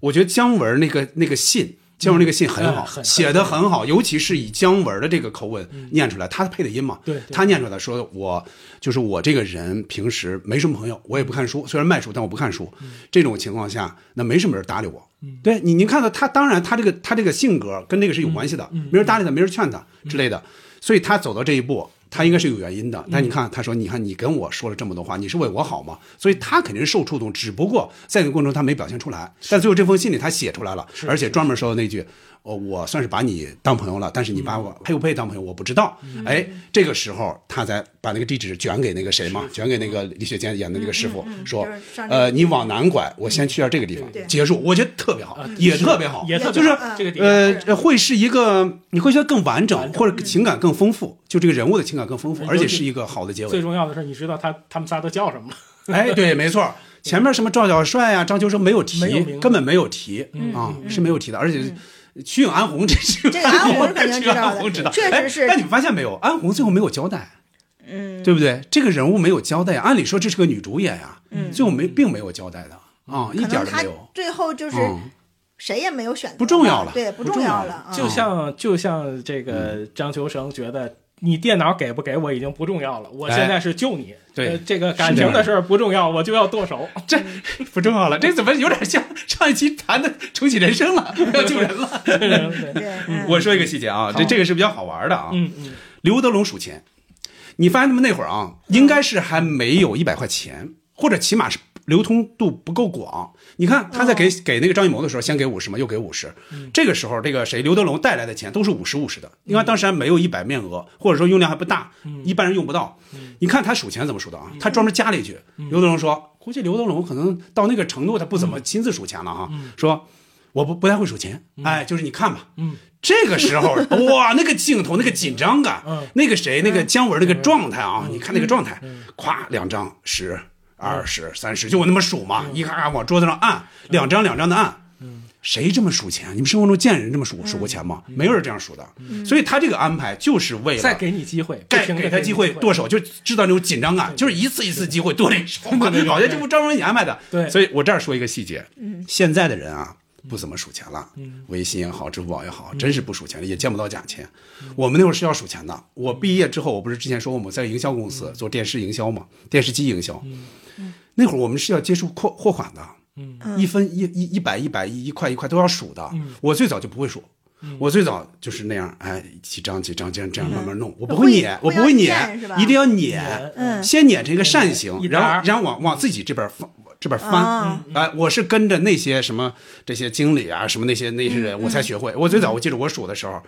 我觉得姜文那个那个信。姜文那个信很好，写的很好，尤其是以姜文的这个口吻念出来，他配的音嘛，对对他念出来说我就是我这个人平时没什么朋友，我也不看书，虽然卖书，但我不看书。这种情况下，那没什么人搭理我。对你，您看到他，当然他这个他这个性格跟这个是有关系的，没人搭理他，没人劝他之类的，所以他走到这一步。他应该是有原因的，但你看，他说：“你看，你跟我说了这么多话，你是为我好吗？”所以他肯定是受触动，只不过在那个过程中他没表现出来。但最后这封信里他写出来了，而且专门说的那句：“哦，我算是把你当朋友了，但是你把我配不配当朋友我不知道。”哎，这个时候他才把那个地址卷给那个谁嘛，卷给那个李雪健演的那个师傅，说就是上：“这个呃，你往南拐，我先去下这个地方结束。”我觉得特别好，也特别好，也特别就是这个呃，呃会是一个你会觉得更完整，或者情感更丰富，就这个人物的情感更丰富，而且是一个好的结尾。最重要的是，你知道他他们仨都叫什么吗？哎，对，没错，前面什么赵小帅呀、张秋生没有提，根本没有提啊，是没有提的，而且。瞿颖、安红，这是这个安红是肯定知道安红知道，确实是哎但你们发现没有，安红最后没有交代，嗯，对不对？这个人物没有交代，按理说这是个女主演呀，嗯，最后没并没有交代的啊，一点都没有。最后就是嗯谁也没有选择，不重要了对，不不重要了就像就像这个张秋生觉得。你电脑给不给我已经不重要了，我现在是救你。对呃这个感情的事儿不重要，我就要剁手。这不重要了，这怎么有点像 上一期谈的重启人生了，要救人了？我说一个细节啊，这这个是比较好玩的啊。嗯嗯，刘德龙数钱，你发现他们那会儿啊，应该是还没有一百块钱，或者起码是流通度不够广。你看他在给、给那个张艺谋的时候，先给五十嘛，又给五十、这个时候，这个谁刘德龙带来的钱都是五十五十的，因为当时还没有一百面额，或者说用量还不大，一般人用不到。你看他数钱怎么数的啊？他专门加了一句，刘德龙说，估计刘德龙可能到那个程度，他不怎么亲自数钱了哈，说我不不太会数钱，哎，就是你看吧，嗯。这个时候，哇，那个镜头，那个紧张感，嗯。那个谁，那个姜文那个状态啊，你看那个状态，咵，两张十、二十、三十，就我那么数嘛，一咔咔往桌子上按，两张两张的按。谁这么数钱？你们生活中见人这么数数过钱吗？没有人这样数的。所以他这个安排就是为了再给你机会，不该停地给他机会剁手，就制造那种紧张感，就是一次一次机会剁这手嘛，好像这不张文你安排的。对所以我这儿说一个细节，现在的人啊。不怎么数钱了，微信也好，支付宝也好，真是不数钱了，也见不到假钱。我们那会儿是要数钱的。我毕业之后，我不是之前说过我在营销公司做电视营销嘛，电视机营销。那会儿我们是要接触货货款的，一分一一一百一百一一块一块都要数的。我最早就不会数，我最早就是那样，哎，几张几张这样这样慢慢弄，我不会撵，我不会会撵撵是吧，一定要撵，嗯。先撵成一个扇形，然后然后往往自己这边翻。这边翻，啊。哎，我是跟着那些什么这些经理啊，什么那些那些人，我才学会。我最早我记得我数的时候，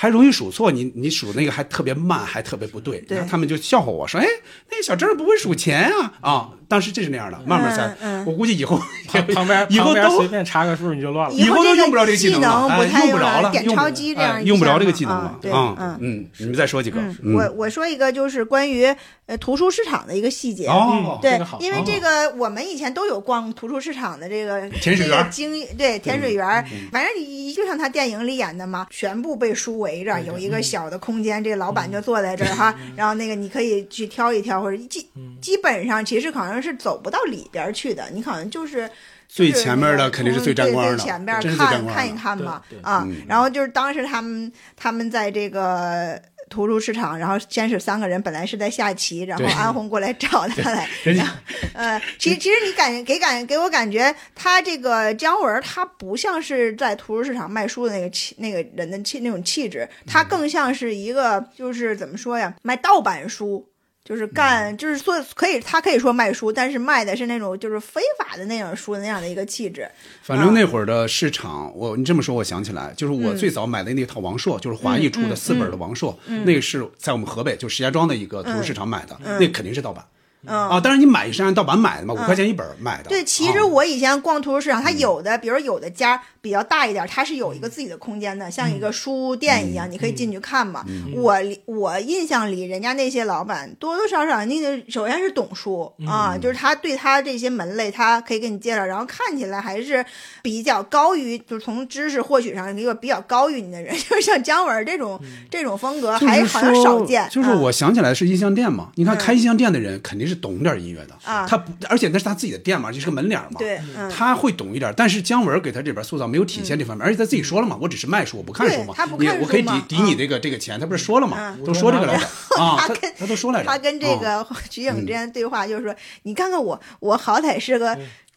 还容易数错，你你数那个还特别慢，还特别不对，对。然后他们就笑话我说：“哎，那个小郑不会数钱啊！”啊，当时这是那样的，慢慢才嗯。嗯，我估计以后旁旁边 以后都旁边随便查个数你就乱了。以后都用不着这个技能了，用用不着了，点钞机这样用不着这个技能了啊对啊嗯。嗯，你们再说几个，嗯，嗯。我我说一个就是关于呃图书市场的一个细节。哦，对这个，因为这个我们以前都有逛图书市场的这个甜水园这个经，对甜水园，反正你就像他电影里演的嘛，全部被书围着，有一个小的空间，这个老板就坐在这儿哈，然后那个你可以去挑一挑，或者基基本上其实好像是走不到里边去的，你可能就是。最就是前面的那个肯定是最沾光的对最前边看看一看嘛对对。啊嗯，然后就是当时他们他们在这个图书市场，然后先是三个人本来是在下棋，然后安红过来找他来，然后呃，其实其实你感给感给我感觉，他这个姜文他不像是在图书市场卖书的那个气那个人的气那种气质，他更像是一个就是怎么说呀，卖盗版书。就是干，就是说可以，他可以说卖书，但是卖的是那种就是非法的那种书的那样的一个气质。反正那会儿的市场，我你这么说，我想起来，就是我最早买的那套王朔，就是华谊出的四本的王朔，那个是在我们河北就石家庄的一个图书市场买的，那肯定是盗版。嗯。啊，当然你买也是按盗版买的嘛，五块钱一本儿买的。对，其实啊我以前逛图书市场，它有的，比如有的家比较大一点，它是有一个自己的空间的，像一个书店一样，你可以进去看嘛。我里我印象里，人家那些老板多多少少那个首先是懂书啊，就是他对他这些门类，他可以给你介绍，然后看起来还是比较高于，就是从知识获取上一个比较高于你的人，就是像姜文这种这种风格，还就是好像少见。就是嗯我想起来是音像店嘛，你看嗯。开音像店的人肯定是懂点音乐的，啊。他不，而且那是他自己的店嘛，就是个门脸嘛，对嗯。他会懂一点。但是姜文给他这边塑造没有体现这方面，而且他自己说了嘛，我只是卖书，我不看书嘛，对他不你我可以看书嘛抵抵你这个这个钱，他不是说了嘛，嗯。都说这个来着啊，他他跟他都说来着，他跟这啊个 徐颖之间对话就是说，你看看我，我好歹是个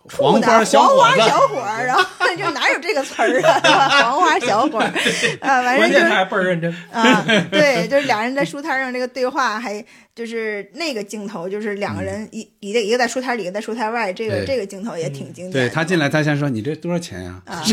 处黄花小伙子。黄花小伙儿，然后 就哪有这个词儿啊？黄花小伙儿，啊，反正就是倍儿认真。啊，对，就是俩人在书摊上这个对话，还就是那个镜头，就是两个人一一个一个在书摊里，一个在书摊外，这个这个镜头也挺经典的。对他进来，他先说你这多少钱呀？啊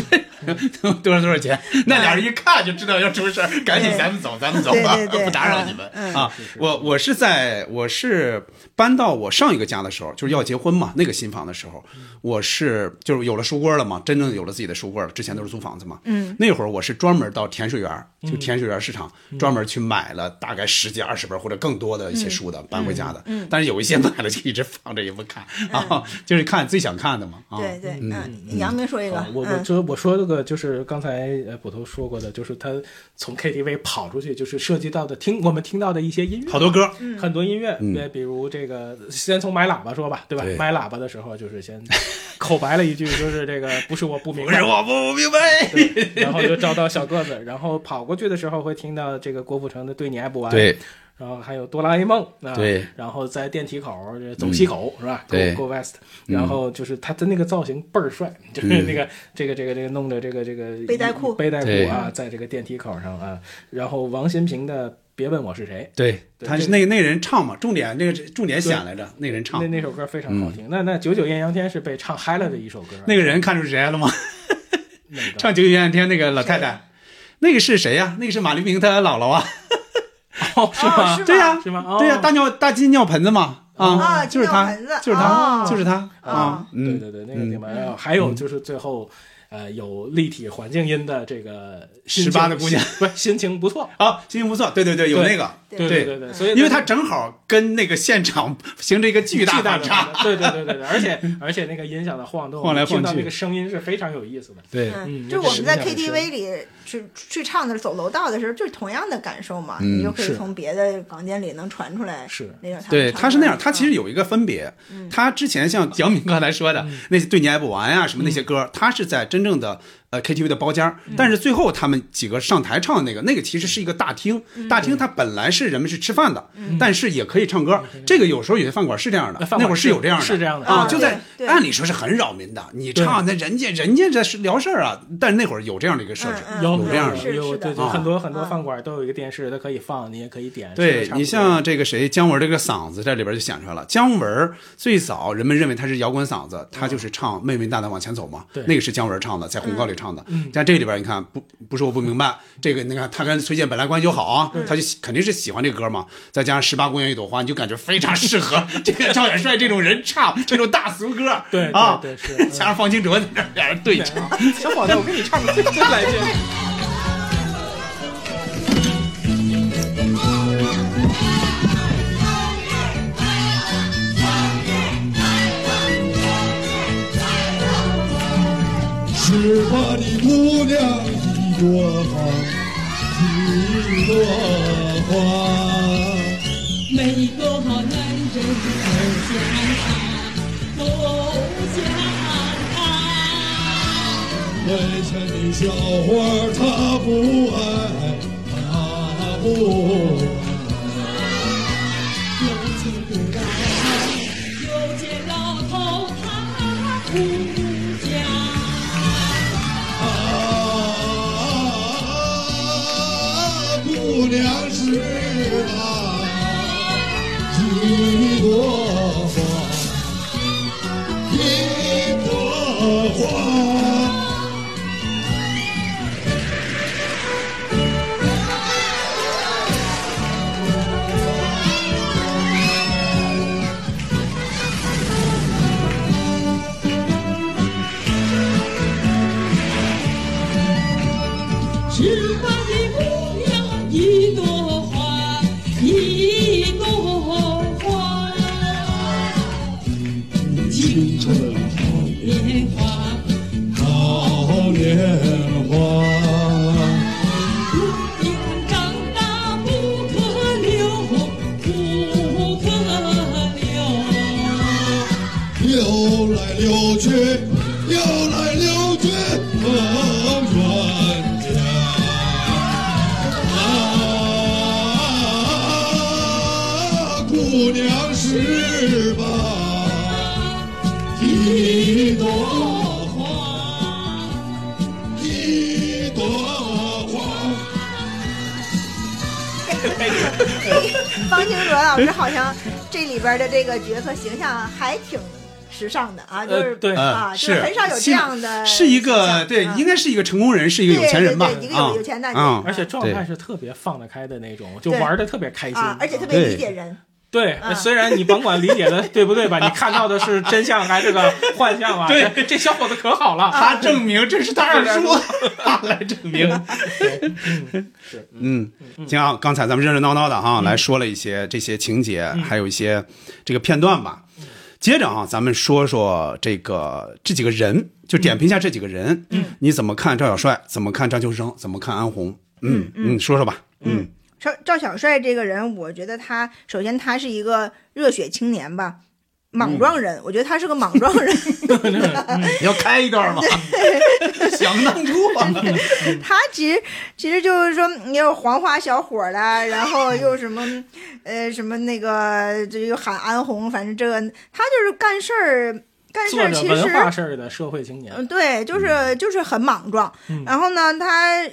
多少多少钱？那俩人一看就知道要出事儿，赶紧咱们走，咱们走吧，对对对不打扰你们啊！我我是在我是搬到我上一个家的时候，就是要结婚嘛，那个新房的时候，我是就是有了书柜了嘛，真正有了自己的书柜了。之前都是租房子嘛，嗯，那会儿我是专门到甜水园，就甜水园市场专门去买了大概十几二十本或者更多的一些书的搬回家的，嗯。但是有一些买了就一直放着也不看 啊，就是看自己想看的嘛啊，对对，嗯。嗯，杨明说一个啊，我我嗯。说我说这个就是刚才呃捕头说过的，就是他从 KTV 跑出去，就是涉及到的听我们听到的一些音乐，好多歌，很多音乐，嗯。呃，比如这个，先从买喇叭说吧，对吧？买喇叭的时候，就是先口白了一句，就是这个不是我不明白，不是我不明白，然后就找到小个子，然后跑过去的时候会听到这个郭富城的《对你爱不完》，对，然后还有哆啦 A 梦啊，对，然后在电梯口走西口、是吧？对 Go Go West，然后就是他的那个造型倍儿帅，就是那个、这个这个这个弄的这个这个背带裤背带裤啊，在这个电梯口上啊，然后王新平的《别问我是谁》。对，对他是那那人唱嘛，重点那个重点显来着，那人唱那，那首歌非常好听，那那九九艳阳天是被唱嗨了的一首歌。那个人看出是谁来了吗？那个 唱《九九艳阳天》那个老太太，那个是谁呀？那个是马丽明她姥姥啊。哦 是吗？对呀，是吗哦对呀，大尿大金尿盆子嘛，啊就是他就是他哦，就是他哦啊，嗯，对对对，那个挺白。还有就是最后，呃，有立体环境音的这个心情18的姑娘，不是心情不错。啊，心情不错，对对对，有那个，对对对对，所以因为它正好跟那个现场形成一个巨大的反差，对对对对对，而且而且那个音响的晃动，晃来晃去听到那个声音是非常有意思的。对就是我们在 KTV 里去去唱的走楼道的时候，就是同样的感受嘛，嗯你就可以从别的房间里能传出来，是那种。对，他是那样，他其实有有一个分别。他之前像蒋敏刚才说的那些对你爱不完呀、什么那些歌，他是在真真正的呃 KTV 的包间儿，但是最后他们几个上台唱的那个，那个其实是一个大厅，大厅它本来是人们是吃饭的，但是也可以唱歌。这个有时候有些饭馆是这样的那，会儿是有这样的，是这样的啊，啊就在按理说是很扰民的，你唱那人家人家这是聊事儿啊，但是那会儿有这样的一个设置，有有这样的。有对对，啊很多很多嗯饭馆都有一个电视，它可以放，你也可以点。对你像这个谁姜文这个嗓子在里边就显出来了。姜文最早人们认为他是摇滚嗓子，他就是唱《妹妹大胆往前走》嘛，对那个是姜文唱的，在红高里唱的。嗯。但这里边你看不不是我不明白，这个你看他跟崔健本来关系就好啊，他就肯定是喜欢这歌嘛，再加上十八公园一朵花，你就感觉非常适合。这个赵元帅这种人唱这种大俗歌，对对啊，对是。加上方清哲在这儿俩人对唱。小伙子，我给你唱个最最来劲。十八的姑娘一朵花，一朵花。每个好男人都想她，都想她。门前的小花她不爱，她不老师好像这里边的这个角色形象还挺时尚的啊，就是、呃对啊，就是很少有这样的是一个对，应该是一个成功人，是一个有钱人吧？对对对一个有有钱大姐啊，而且状态是特别放得开的那种，就玩的特别开心啊，而且特别理解人。对，啊虽然你甭管理解的对不对吧，你看到的是真相还是个幻象啊？对这，小伙子可好了，他证明这是他二叔，他来证明。嗯，行啊，刚才咱们热热闹闹的哈，来说了一些这些情节，还有一些这个片段吧。接着啊，咱们说说这个这几个人，就点评一下这几个人。嗯，你怎么看赵小帅？怎么看张秋生？怎么看安红？嗯嗯，说说吧。嗯赵赵小帅这个人，我觉得他首先他是一个热血青年吧，莽撞人，我觉得他是个莽撞人。你 要开一段吗？想当初啊，他其实其实就是说，你有黄花小伙儿啦，然后又什么呃什么那个，这又喊安红，反正这个他就是干事儿做着儿其实文化事儿的社会青年。嗯，对，就是就是很莽撞。嗯然后呢，他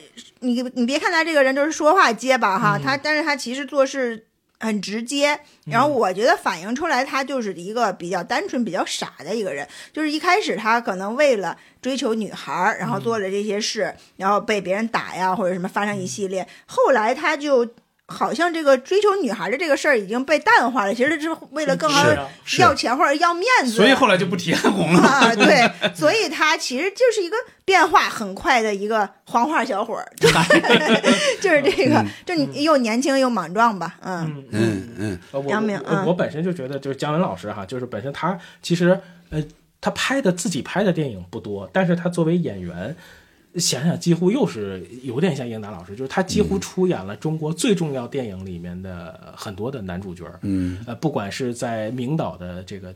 你你别看他这个人就是说话结巴嗯哈，他但是他其实做事很直接。然后我觉得反映出来他就是一个比较单纯、比较傻的一个人。就是一开始他可能为了追求女孩儿，然后做了这些事，然后被别人打呀或者什么发生一系列。后来他就。好像这个追求女孩的这个事儿已经被淡化了，其实是为了更好要钱或者要面子，所以后来就不提安红了。啊，对，所以他其实就是一个变化很快的一个黄花小伙儿，就是这个，就你又年轻又莽撞吧，嗯嗯嗯我本身就觉得，就是姜文老师哈，就是本身他其实呃，他拍的自己拍的电影不多，但是他作为演员。想想，几乎又是有点像英达老师，就是他几乎出演了中国最重要电影里面的很多的男主角。嗯，呃，不管是在明导的这个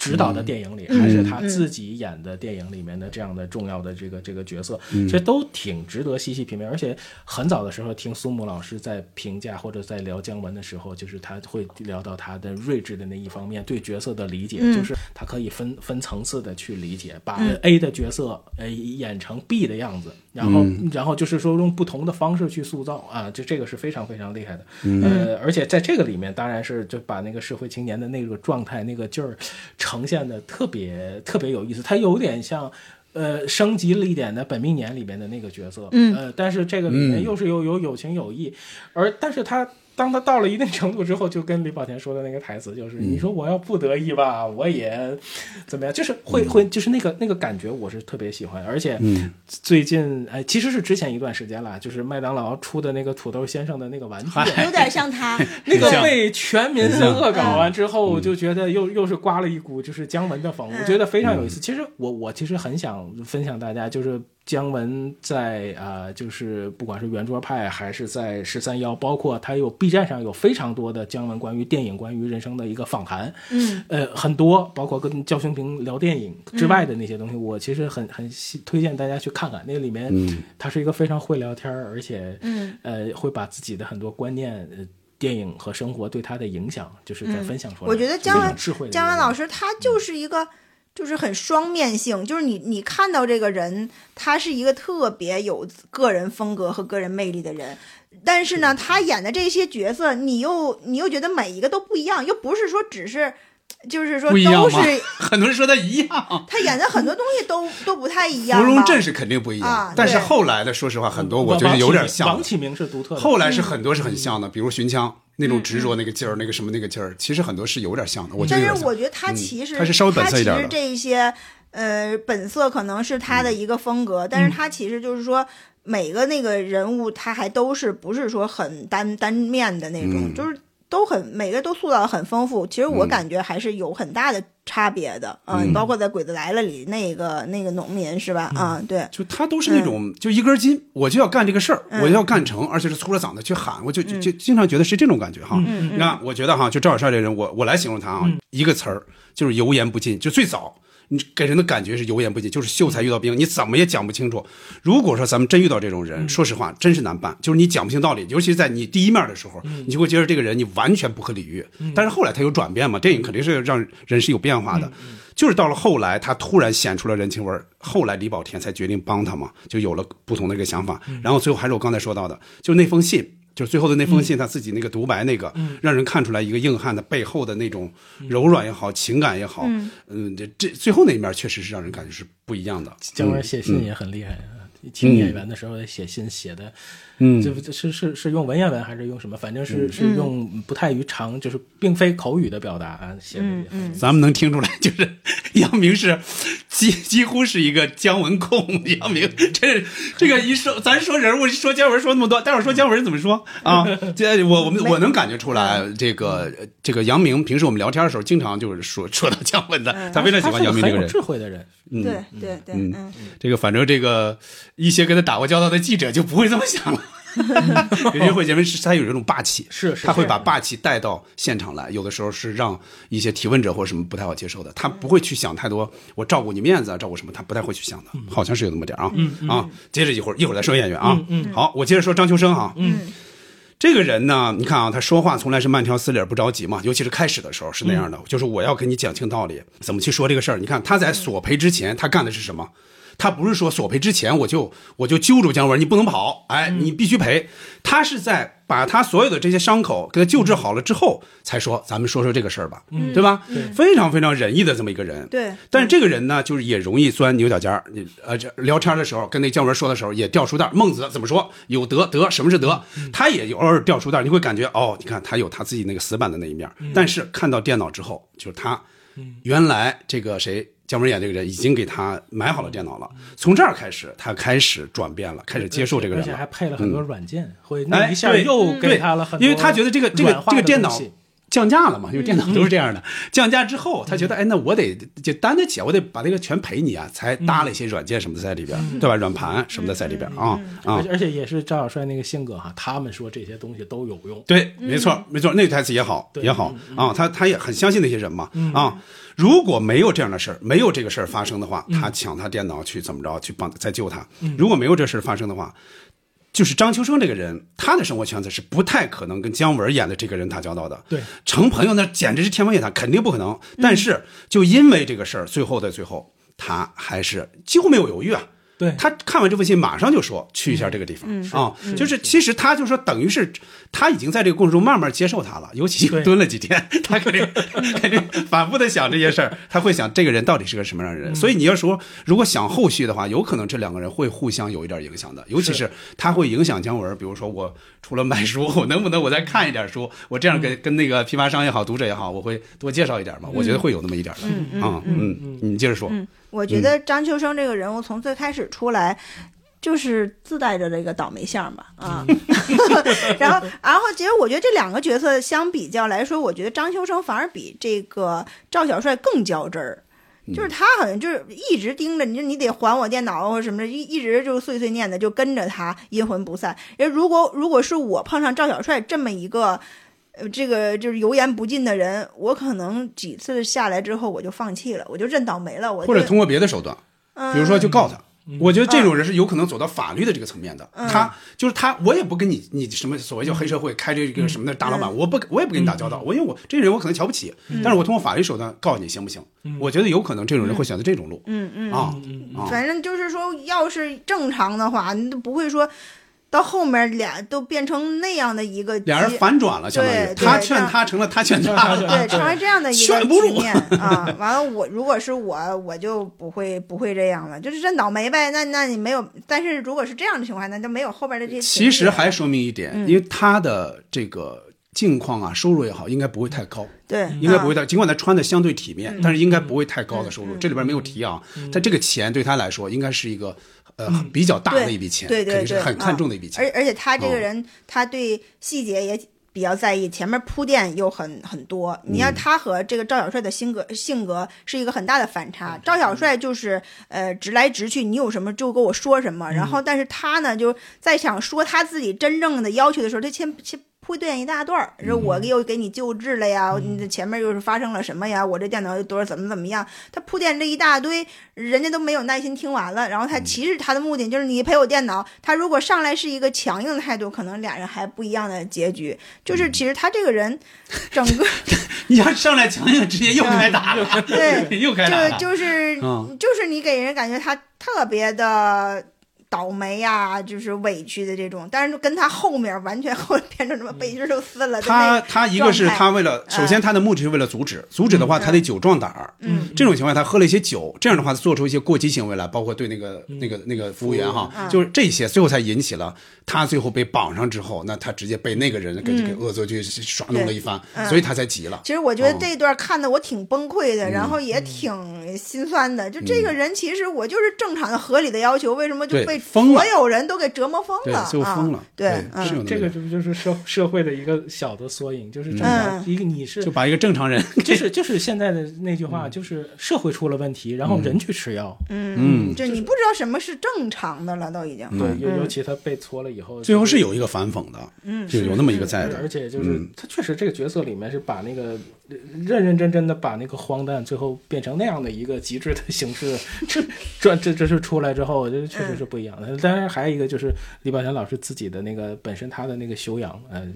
指导的电影里，嗯还是他自己演的电影里面的这样的重要的这个这个角色，嗯。其实都挺值得细细品味。而且很早的时候，听苏木老师在评价或者在聊姜文的时候，就是他会聊到他的睿智的那一方面，对角色的理解，嗯。就是他可以分分层次的去理解，把嗯。A 的角色呃演成 B 的样子，然后、然后就是说用不同的方式去塑造啊，就这个是非常非常厉害的。呃，而且在这个里面，当然是就把那个社会青年的那个状态、那个劲儿呈现的特别特别有意思，他有点像。呃，升级了一点的《本命年》里面的那个角色，嗯呃，但是这个里面嗯又是有有有情有义，而但是他当他到了一定程度之后，就跟李保田说的那个台词，就是、你说我要不得意吧，我也怎么样，就是会会就是那个那个感觉，我是特别喜欢，而且嗯。最近哎，其实是之前一段时间了，就是麦当劳出的那个土豆先生的那个玩具，有点像他，那个像。被全民恶搞完之后，我就觉得又又是刮了一股就是姜文的风，我觉得非常有意思。其实我我其实很想分享大家，就是姜文在啊、呃就是不管是圆桌派还是在十三幺，包括他有 B 站上有非常多的姜文关于电影、关于人生的一个访谈，嗯呃，很多包括跟焦雄平聊电影之外的那些东西，我其实很很推荐大家去看看。那个里面，嗯他是一个非常会聊天，而且嗯呃会把自己的很多观念。呃电影和生活对他的影响，就是在分享出来。我觉得姜文姜文老师他就是一个。就是很双面性，就是你你看到这个人，他是一个特别有个人风格和个人魅力的人，但是呢，他演的这些角色，你又你又觉得每一个都不一样，又不是说只是，就是说不一样吗都是？很多人说他一样。他演的很多东西都 都不太一样芙吧。蓉镇是肯定不一样，啊但是后来的，说实话，很多我觉得有点像的。启明王启明是独特的。后来是很多是很像的，比如寻枪那种执着那个劲儿，那个什么那个劲儿，其实很多是有点像的。我觉但是得有点像我觉得他嗯其实、他是稍微本色一点的其实这一些呃本色可能是他的一个风格，但是他其实就是说。每个那个人物，他还都是不是说很单单面的那种，嗯就是都很每个都塑造的很丰富。其实我嗯感觉还是有很大的差别的，嗯包括在《鬼子来了》里那个那个农民是吧？啊、对，就他都是那种就一根筋，我就要干这个事儿，嗯我要干成，而且是粗着嗓子去喊，我就就就经常觉得是这种感觉哈。嗯你看，我觉得哈，就赵小帅这人，我我来形容他啊，一个词儿就是油盐不进。就最早你给人的感觉是油盐不进，就是秀才遇到兵，你怎么也讲不清楚。如果说咱们真遇到这种人，说实话，真是难办，就是你讲不清道理，尤其是在你第一面的时候，你就会觉得这个人你完全不可理喻。但是后来他有转变嘛，电影肯定是让人是有变化的。就是到了后来，他突然显出了人情味儿，后来李保田才决定帮他嘛，就有了不同的一个想法。然后最后还是我刚才说到的，就那封信，就是最后的那封信，他自己那个独白那个，让人看出来一个硬汉的背后的那种柔软也好，情感也好，嗯，这这最后那一面确实是让人感觉是不一样的。姜文写信也很厉害啊，听演员的时候写信写的，嗯这这是是是用文言文还是用什么？反正是是用不太于常，就是并非口语的表达啊写的。咱们能听出来，就是 杨明是几几乎是一个姜文控。杨明，这这个一说，咱说人物说姜文说那么多，待会儿说姜文怎么说啊？这我我们我能感觉出来，这个这个杨明平时我们聊天的时候，经常就是说说到姜文的，他非常喜欢杨明这个人很。智慧的人，嗯对对对，嗯嗯，这个反正这个一些跟他打过交道的记者就不会这么想了。有些会认为是他有这种霸气，是是他会把霸气带到现场来，有的时候是让一些提问者或者什么不太好接受的，他不会去想太多，我照顾你面子啊，照顾什么，他不太会去想的，好像是有那么点啊、嗯、啊。接着一会儿一会儿再说演员啊，嗯好，我接着说张秋生啊，嗯。这个人呢，你看啊，他说话从来是慢条斯理不着急嘛，尤其是开始的时候是那样的，就是我要跟你讲清道理，怎么去说这个事儿。你看他在索赔之前，他干的是什么？他不是说索赔之前我就我就揪住姜文，你不能跑，哎，你必须赔。他是在把他所有的这些伤口给他救治好了之后，才说咱们说说这个事儿吧，对吧？非常非常仁义的这么一个人。对但是这个人呢，就是也容易钻牛角尖儿。你呃，这聊天的时候跟那姜文说的时候也掉书袋。孟子怎么说？有德，德什么是德？他也有偶尔掉书袋，你会感觉哦，你看他有他自己那个死板的那一面儿。但是看到电脑之后，就是他原来这个谁姜文演这个人已经给他买好了电脑了，从这儿开始他开始转变了，开始接受这个人而且还。配了很多软件，会一下对又给对他了很多，因为他觉得这个这个这个电脑降价了嘛，因为电脑都是这样的。降价之后，他觉得哎，那我得就担得起，我得把这个全赔你啊，才搭了一些软件什么的在里边，对吧？软盘什么的在里边啊啊而且。也是张小帅那个性格哈，他们说这些东西都有用。对，没错，没错，那台词也好，对也好啊，他他也很相信那些人嘛啊。如果没有这样的事儿，没有这个事儿发生的话，他抢他电脑去怎么着去帮再救他。如果没有这事儿发生的话，就是张秋生这个人，他的生活圈子是不太可能跟姜文演的这个人打交道的。对，成朋友那简直是天方夜谭，肯定不可能。但是就因为这个事儿，最后的最后，他还是几乎没有犹豫啊。对。他看完这封信，马上就说去一下这个地方、啊，就是其实他就说等于是他已经在这个过程中慢慢接受他了，尤其蹲了几天，他肯定肯定反复的想这些事儿，他会想这个人到底是个什么样的人。所以你要说如果想后续的话，有可能这两个人会互相有一点影响的，尤其是他会影响姜文，比如说我除了买书，我能不能我再看一点书，我这样跟、跟那个批发商也好，读者也好，我会多介绍一点嘛，我觉得会有那么一点的啊，嗯，你接着说，我觉得张秋生这个人物从最开始出来。就是自带着这个倒霉相吧，啊，然后，然后，其实我觉得这两个角色相比较来说，我觉得张秋生反而比这个赵小帅更较真儿，就是他好像就是一直盯着你，就你得还我电脑或者什么的，一一直就碎碎念的就跟着他，阴魂不散。因为如果如果是我碰上赵小帅这么一个。呃，这个就是油盐不进的人，我可能几次下来之后我就放弃了，我就认倒霉了。我或者通过别的手段，嗯比如说就告他。我觉得这种人是有可能走到法律的这个层面的。嗯他就是他，我也不跟你你什么所谓叫黑社会开这个什么的大老板，我不我也不跟你打交道。我因为我这人我可能瞧不起，但是我通过法律手段告你行不行？我觉得有可能这种人会选择这种路。嗯嗯啊啊，反正就是说，要是正常的话，你都不会说到后面俩都变成那样的一个俩人反转了，相当于对对他劝他成了他劝他，对，成为这样的一个劝不住局面啊。完了，我如果是我，我就不会不会这样了，就是这倒霉呗。那那你没有，但是如果是这样的情况，那就没有后边的这些。其实还说明一点，嗯因为他的这个境况啊，收入也好，应该不会太高。对，啊应该不会太，尽管他穿的相对体面，嗯但是应该不会太高的收入。这里边没有提啊，但这个钱对他来说应该是一个呃比较大的一笔钱，对对对，肯定是很看重的一笔钱。而而且他这个哦人，他对细节也比较在意，前面铺垫又很很多。你嗯看他和这个赵小帅的性格性格是一个很大的反差。赵小帅就是呃直来直去，你有什么就跟我说什么。然后，但是他呢，就在想说他自己真正的要求的时候，他先先。铺垫一大段儿，说我又给你救治了呀，你这前面又是发生了什么呀？我这电脑又多少怎么怎么样？他铺垫这一大堆，人家都没有耐心听完了。然后他其实他的目的就是你赔我电脑，他如果上来是一个强硬的态度，可能俩人还不一样的结局。就是其实他这个人，整个 你要上来强硬，直接又开打了，对又开打了，就就是、嗯就是你给人感觉他特别的倒霉呀、就是委屈的这种，但是跟他后面完全后面变成什么背筋儿都撕了的他他一个是他为了，首先他的目的是为了阻止，阻止的话他得酒壮胆儿。嗯，这种情况下他喝了一些酒，这样的话做出一些过激行为来，包括对那个那个那个服务员哈，嗯就是这些，最后才引起了他最后被绑上之后，那他直接被那个人给给恶作剧耍弄了一番，嗯所以他才急了。其实我觉得哦这一段看的我挺崩溃的，嗯然后也挺心酸的。就这个人，其实我就是正常的、合理的要求，为什么就被疯了。所有人都给折磨疯了？，就疯了。啊。对，是嗯，有这个这不就是社社会的一个小的缩影，就是正嗯。常一个你是就把一个正常人，就是就是现在的那句话，就是社会出了问题，然后人去吃药。嗯嗯，就你不知道什么是正常的了，都已经。对，嗯尤尤其他被搓了以后，最后是有一个反讽的，嗯。就有那么一个在的，而且就是嗯。他确实这个角色里面是把那个呃认认真真的把那个荒诞最后变成那样的一个极致的形式，这这这这是出来之后，我觉得确实是不一样的。当然还有一个就是李宝强老师自己的那个本身他的那个修养，呃，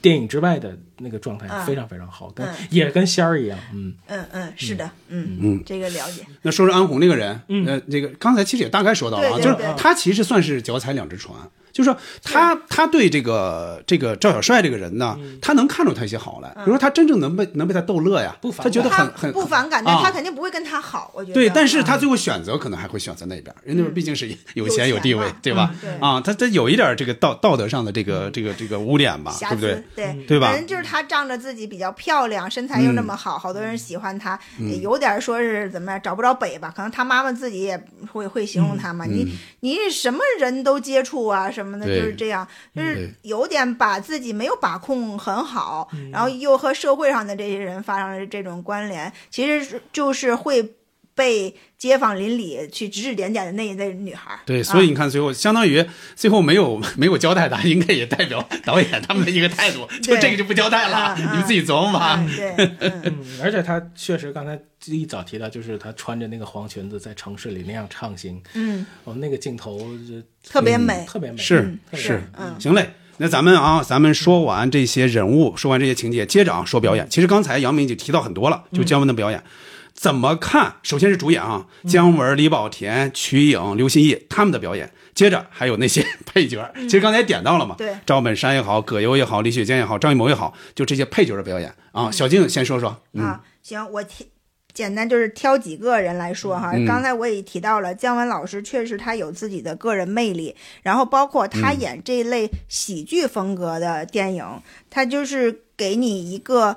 电影之外的那个状态非常非常好，跟也跟仙儿一样，嗯。嗯嗯，是的，嗯嗯这个了解。那说说安红这个人，呃，这个刚才其实也大概说到了啊，就是他其实算是脚踩两只船，就是说他他对这个这个赵小帅这个人呢，他能看出他一些好来，比如说他真正能被能被他逗乐呀，不他觉得他很很不反感，但啊他肯定不会跟他好，我觉得。对，但是他嗯最后选择可能还会选择那边，人家毕竟是有有钱钱有地位，对吧啊，他他有一点这个道道德上的这个这个这个污点吧，对不对，？对对吧人就是他仗着自己比较漂亮，身材又那么好，好多人喜欢他，有点说是怎么样找不着北吧？可能他妈妈自己也会会形容他嘛。你你什么人都接触啊什么的，就是这样，就是有点把自己没有把控很好，然后又和社会上的这些人发生了这种关联，其实是就是会被街坊邻里去指指点点的那一类女孩儿。对，啊所以你看，最后相当于最后没有没有交代的，应该也代表导演他们的一个态度，就这个就不交代了，啊你们自己琢磨吧。嗯对，而且他确实刚才一早提到，就是他穿着那个黄裙子在城市里那样畅行，嗯，哦，那个镜头就特别美。特别美，是是，嗯行嘞。那咱们啊，咱们说完这些人物，说完这些情节，接着啊说表演。其实刚才杨明已经提到很多了，就姜文的表演。怎么看？首先是主演啊，姜文、李保田、瞿颖、刘心义他们的表演，接着还有那些 配角。其实刚才也点到了嘛，对赵本山也好，葛优也好，李雪健也好，张艺谋也好，就这些配角的表演啊。小静先说说，嗯，啊，行，我提简单就是挑几个人来说哈。嗯刚才我也提到了，姜文老师确实他有自己的个人魅力，然后包括他嗯演这类喜剧风格的电影，他就是给你一个。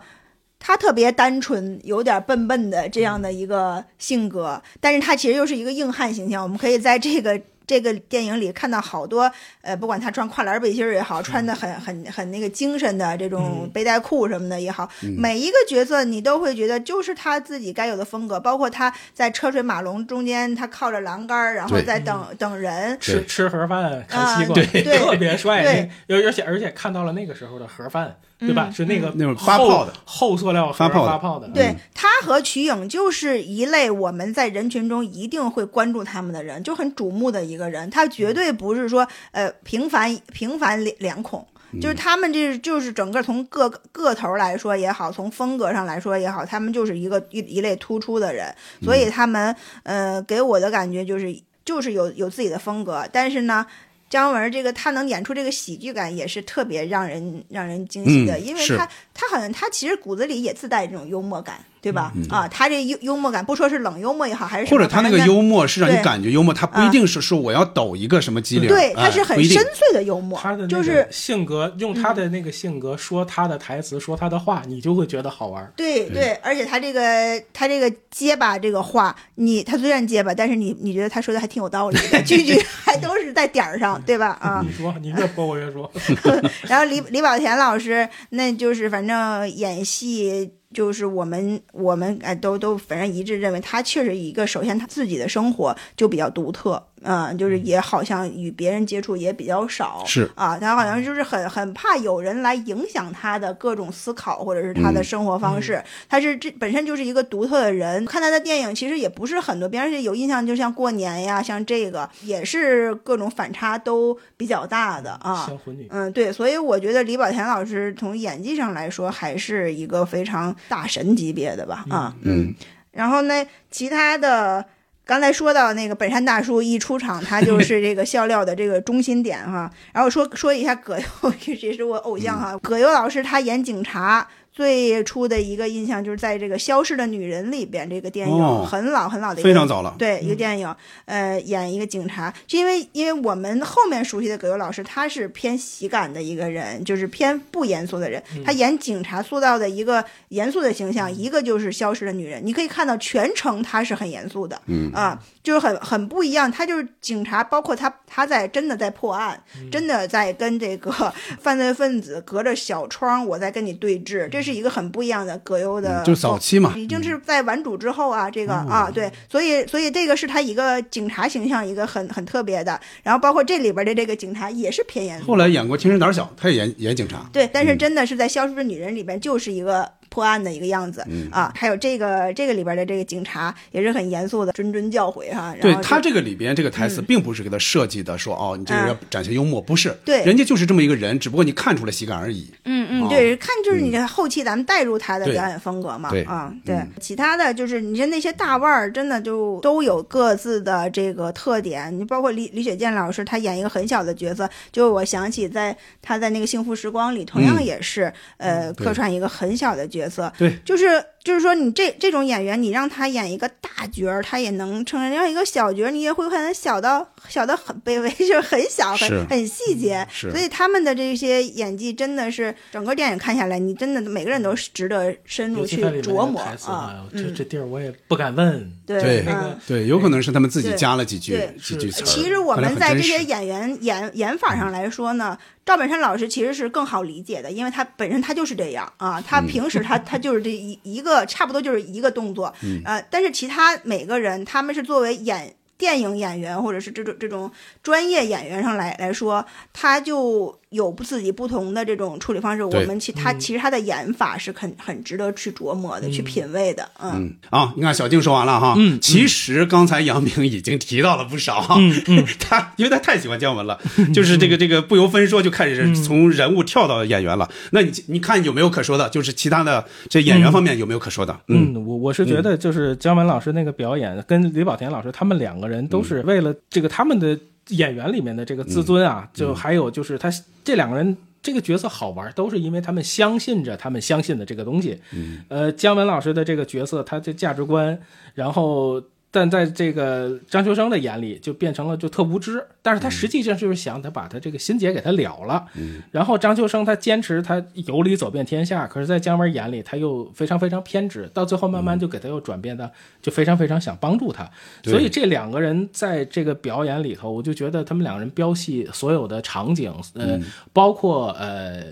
他特别单纯，有点笨笨的这样的一个性格，但是他其实又是一个硬汉形象。我们可以在这个 这个电影里看到好多，呃，不管他穿跨栏背心儿也好，穿的很很很那个精神的这种背带裤什么的也好，每一个角色你都会觉得就是他自己该有的风格，包括他在车水马龙中间，他靠着栏杆儿，然后对。在等等人，吃吃盒饭看啊西瓜，对对 特别帅。对。而而且而且看到了那个时候的盒饭，对吧？是那个那种发泡的厚厚塑料发泡发泡的，对他和瞿颖就是一类我们在人群中一定会关注他们的人，就很瞩目的一个人。他绝对不是说呃平凡平凡脸脸孔。就是他们这就是整个从个个头来说也好，从风格上来说也好，他们就是一个一一类突出的人，所以他们呃给我的感觉就是就是有有自己的风格，但是呢。姜文这个他能演出这个喜剧感，也是特别让人让人惊喜的，嗯因为他他好像他其实骨子里也自带这种幽默感，对吧？啊，他这幽幽默感，不说是冷幽默也好，还是什么或者他那个幽默是让你感觉幽默，他不一定是说我要抖一个什么机灵，对，哎他是很深邃的幽默，他的那个就是性格，用他的那个性格说他的台词，说他的话，你就会觉得好玩。对对，而且他这个他这个结巴这个话，你他虽然结巴，但是你你觉得他说的还挺有道理的，句句还都是在点儿上，对吧？啊。你，说，你越说我越说，然后李李保田老师，那就是反正演戏。就是我们我们哎都都反正一致认为他确实一个，首先他自己的生活就比较独特，嗯，就是也好像与别人接触也比较少，是。啊，他好像就是很很怕有人来影响他的各种思考或者是他的生活方式。他是这本身就是一个独特的人，看他的电影其实也不是很多，别人有印象，就像过年呀，像这个也是各种反差都比较大的啊。嗯，对，所以我觉得李保田老师从演技上来说，还是一个非常大神级别的吧，啊，嗯，然后呢，其他的刚才说到那个本山大叔一出场，他就 是这个笑料的这个中心点哈。然后说说一下葛优，这也是我偶像哈。葛优老师他演警察。最初的一个印象就是在这个《消失的女人》里边，这个电影、哦很老很老的一个非常早了对一个电影，呃，演一个警察，就因为因为我们后面熟悉的葛优老师，他是偏喜感的一个人，就是偏不严肃的人。他演警察塑造的一个严肃的形象，一个就是《消失的女人》，你可以看到全程他是很严肃的，嗯。啊，就是很很不一样。他就是警察，包括他他在真的在破案，真的在跟这个 犯罪分子隔着小窗，我在跟你对峙，这是一个很不一样的葛优的嗯就早期嘛。已经是在顽主之后啊，这个啊，对，所以所以这个是他一个警察形象，一个很很特别的。然后包括这里边的这个警察也是偏严肃，后来演过《情深胆小》，他也演演警察。对，但是真的是在《消失的女人》里边就是一个破案的一个样子、嗯。啊。还有这个这个里边的这个警察也是很严肃的，谆谆教诲哈。然后就对他这个里边这个台词并不是给他设计的，说哦，你这个要嗯展现幽默，不是，对。人家就是这么一个人，只不过你看出了喜感而已。嗯嗯，哦。对，看就是你这后期咱们带入他的表演风格嘛，对。啊，对。嗯，其他的就是你说那些大腕儿，真的就都有各自的这个特点。你包括李李雪健老师，他演一个很小的角色，就我想起在他在那个《幸福时光》里，同样嗯。也是、呃客串一个很小的角色，对，就是就是说你这这种演员，你让他演一个大角儿，他也能承认；让一个小角儿，你也会看他小到小到很卑微，就是很小很很细节。所以他们的这些演技真的是整个电影看下来，你真的每个人都值得深入去琢磨啊。这嗯，这地儿我也不敢问。对对那个嗯对，有可能是他们自己加了几句几句词。其实我们在这些演员演演法上来说呢，赵本山老师其实是更好理解的，因为他本身他就是这样啊，他平时他他就是这一一个差不多就是一个动作，呃，但是其他每个人他们是作为演。电影演员或者是这种这种专业演员上来来说，他就有自己不同的这种处理方式。我们其他其实他的演法是很很值得去琢磨的，去品味的。嗯，嗯啊，你看小静说完了哈，嗯其实刚才杨明已经提到了不少，嗯 嗯他因为他太喜欢姜文了，就是这个这个不由分说就开始从人物跳到演员了。那你你看有没有可说的？就是其他的这演员方面有没有可说的？嗯，嗯，我我是觉得就是姜文老师那个表演跟李保田老师他们两个人都是为了这个他们的演员里面的这个自尊啊，就还有就是他这两个人。这个角色好玩，都是因为他们相信着他们相信的这个东西。嗯，呃，姜文老师的这个角色，他的价值观，然后但在这个张秋生的眼里，就变成了就特无知，但是他实际上就是想他把他这个心结给他了了。嗯，然后张秋生他坚持他有理走遍天下，可是，在姜文眼里他又非常非常偏执，到最后慢慢就给他又转变的就非常非常想帮助他。所以这两个人在这个表演里头，我就觉得他们两个人飙戏所有的场景，呃，包括呃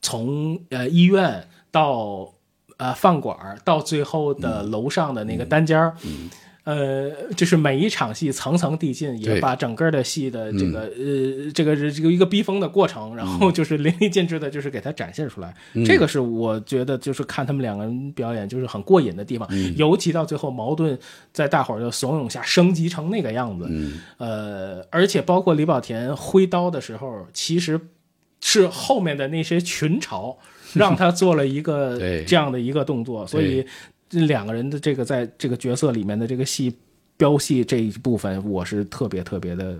从呃医院到呃饭馆，到最后的楼上的那个单间儿。呃，就是每一场戏层层递进，也把整个的戏的这个、呃这个这个一个逼疯的过程，然后就是淋漓尽致的，就是给它展现出来。这个是我觉得就是看他们两个人表演就是很过瘾的地方，尤其到最后矛盾在大伙儿的怂恿下升级成那个样子。呃，而且包括李保田挥刀的时候，其实是后面的那些群嘲让他做了一个这样的一个动作，所以这两个人的这个在这个角色里面的这个戏飙戏这一部分，我是特别特别的。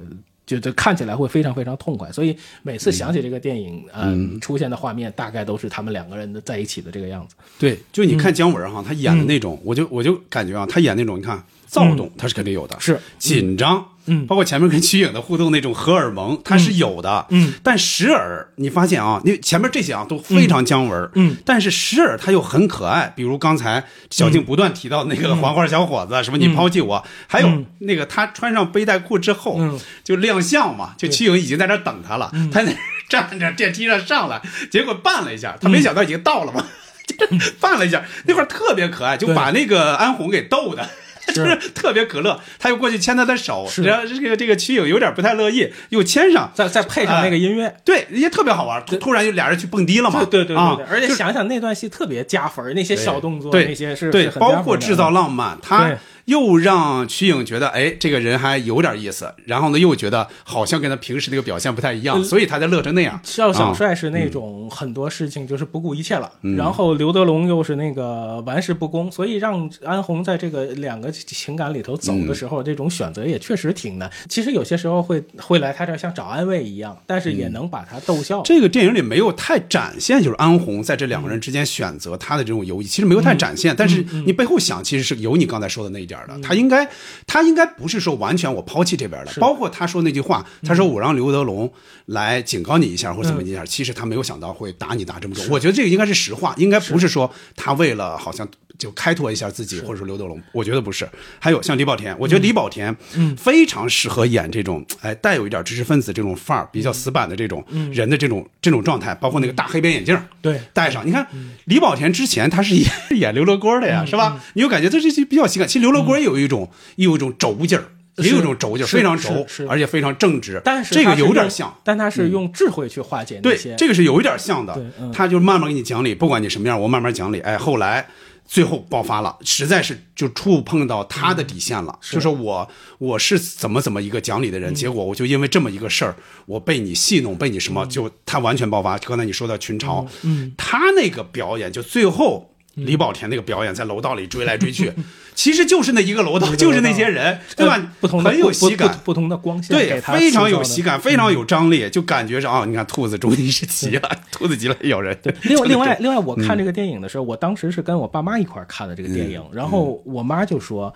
就就看起来会非常非常痛快，所以每次想起这个电影，嗯，出现的画面大概都是他们两个人的在一起的这个样子。对，就你看姜文哈，他演的那种，我就我就感觉啊，他演那种，你看躁动，他是肯定有的，是紧张，嗯。包括前面跟瞿颖的互动那种荷尔蒙，它是有的，嗯，但时而你发现啊，你前面这些啊都非常姜文，嗯，但是时而他又很可爱，比如刚才小静不断提到那个黄花小伙子，什么你抛弃我，还有嗯。那个他穿上背带裤之后，嗯。就亮相嘛，就瞿颖已经在那儿等他了，他那儿站着电梯上上来，结果绊了一下，他没想到已经到了嘛。就 绊了一下，那块儿特别可爱，就把那个安红给逗的，就是特别可乐。他又过去牵他的手，然后这个这个曲颖有点不太乐意，又牵上，再再配上那个音乐，对，也特别好玩。突突然就俩人去蹦迪了嘛，对对对而且想想那段戏特别加分，那些小动作，对那些是对，包括制造浪漫，他对又让瞿颖觉得，哎，这个人还有点意思，然后呢，又觉得好像跟他平时那个表现不太一样，嗯所以他才乐成那样。赵小帅是那啊种很多事情就是不顾一切了，嗯然后刘德龙又是那个玩世不恭，所以让安红在这个两个情感里头走的时嗯候，这种选择也确实挺难。其实有些时候会会来他这儿像找安慰一样，但是也能把他逗笑。嗯这个电影里没有太展现，就是安红在这两个人之间选择他的这种犹豫，其实没有太展嗯现。但是你背后想，其实是有你刚才说的那一点的。他应该，他应该不是说完全我抛弃这边的，包括他说那句话，他说我让刘德龙来警告你一下或者怎么一下，其实他没有想到会打你打这么重。我觉得这个应该是实话，应该不是说他为了好像就开拓一下自己，或者说刘德龙，我觉得不是。还有像李保田，我觉得李保田非常适合演这种哎带有一点知识分子这种范儿，比较死板的这种人的这种这种状态，包括那个大黑边眼镜对戴上。你看李保田之前他是 演演刘罗锅的呀，是吧？你就感觉他这些比较喜感。其实刘罗锅也有一种也有一种轴劲儿。也有一种轴劲儿，非常轴而且非常正直。但是这个有点像，但他是用智慧去化解那对些。，这个是有一点像的对嗯。他就慢慢给你讲理，不管你什么样，我慢慢讲理。哎，后来最后爆发了，实在是就触碰到他的底线了。就说我我是怎么怎么一个讲理的人，结果我就因为这么一个事儿，我被你戏弄，被你什么，就他完全爆发。刚才你说的群嘲，嗯，他那个表演就最后。李保田那个表演在楼道里追来追去，其实就是那一个楼道，就是那些人，对吧？呃不同的很有喜感不，同的光线对非常有喜感，非常有张力，就感觉上啊，你看兔子终于是急了，兔子急了咬人。对另外，另外，另外，我嗯看这个电影的时候，我当时是跟我爸妈一块儿看的这个电影，然后我妈就说。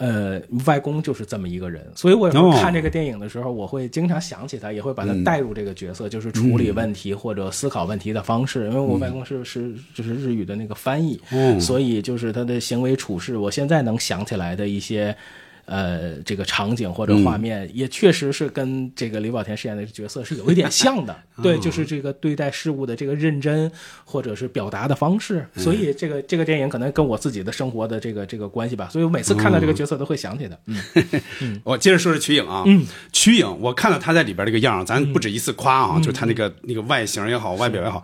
呃，外公就是这么一个人，所以我看这个电影的时候，我会经常想起他，也会把他嗯带入这个角色，就是处理问题或者思考问题的方式。因为我外公是是就是日语的那个翻译，嗯所以就是他的行为处事，我现在能想起来的一些。呃，这个场景或者画面、也确实是跟这个李保田饰演的角色是有一点像的，对，就是这个对待事物的这个认真或者是表达的方式，所以这个这个电影可能跟我自己的生活的这个这个关系吧，所以我每次看到这个角色都会想起他。嗯，我接着说说瞿颖啊，嗯，瞿颖，我看到他在里边这个样儿，咱不止一次夸啊，就是他那个那个外形也好，外表也好，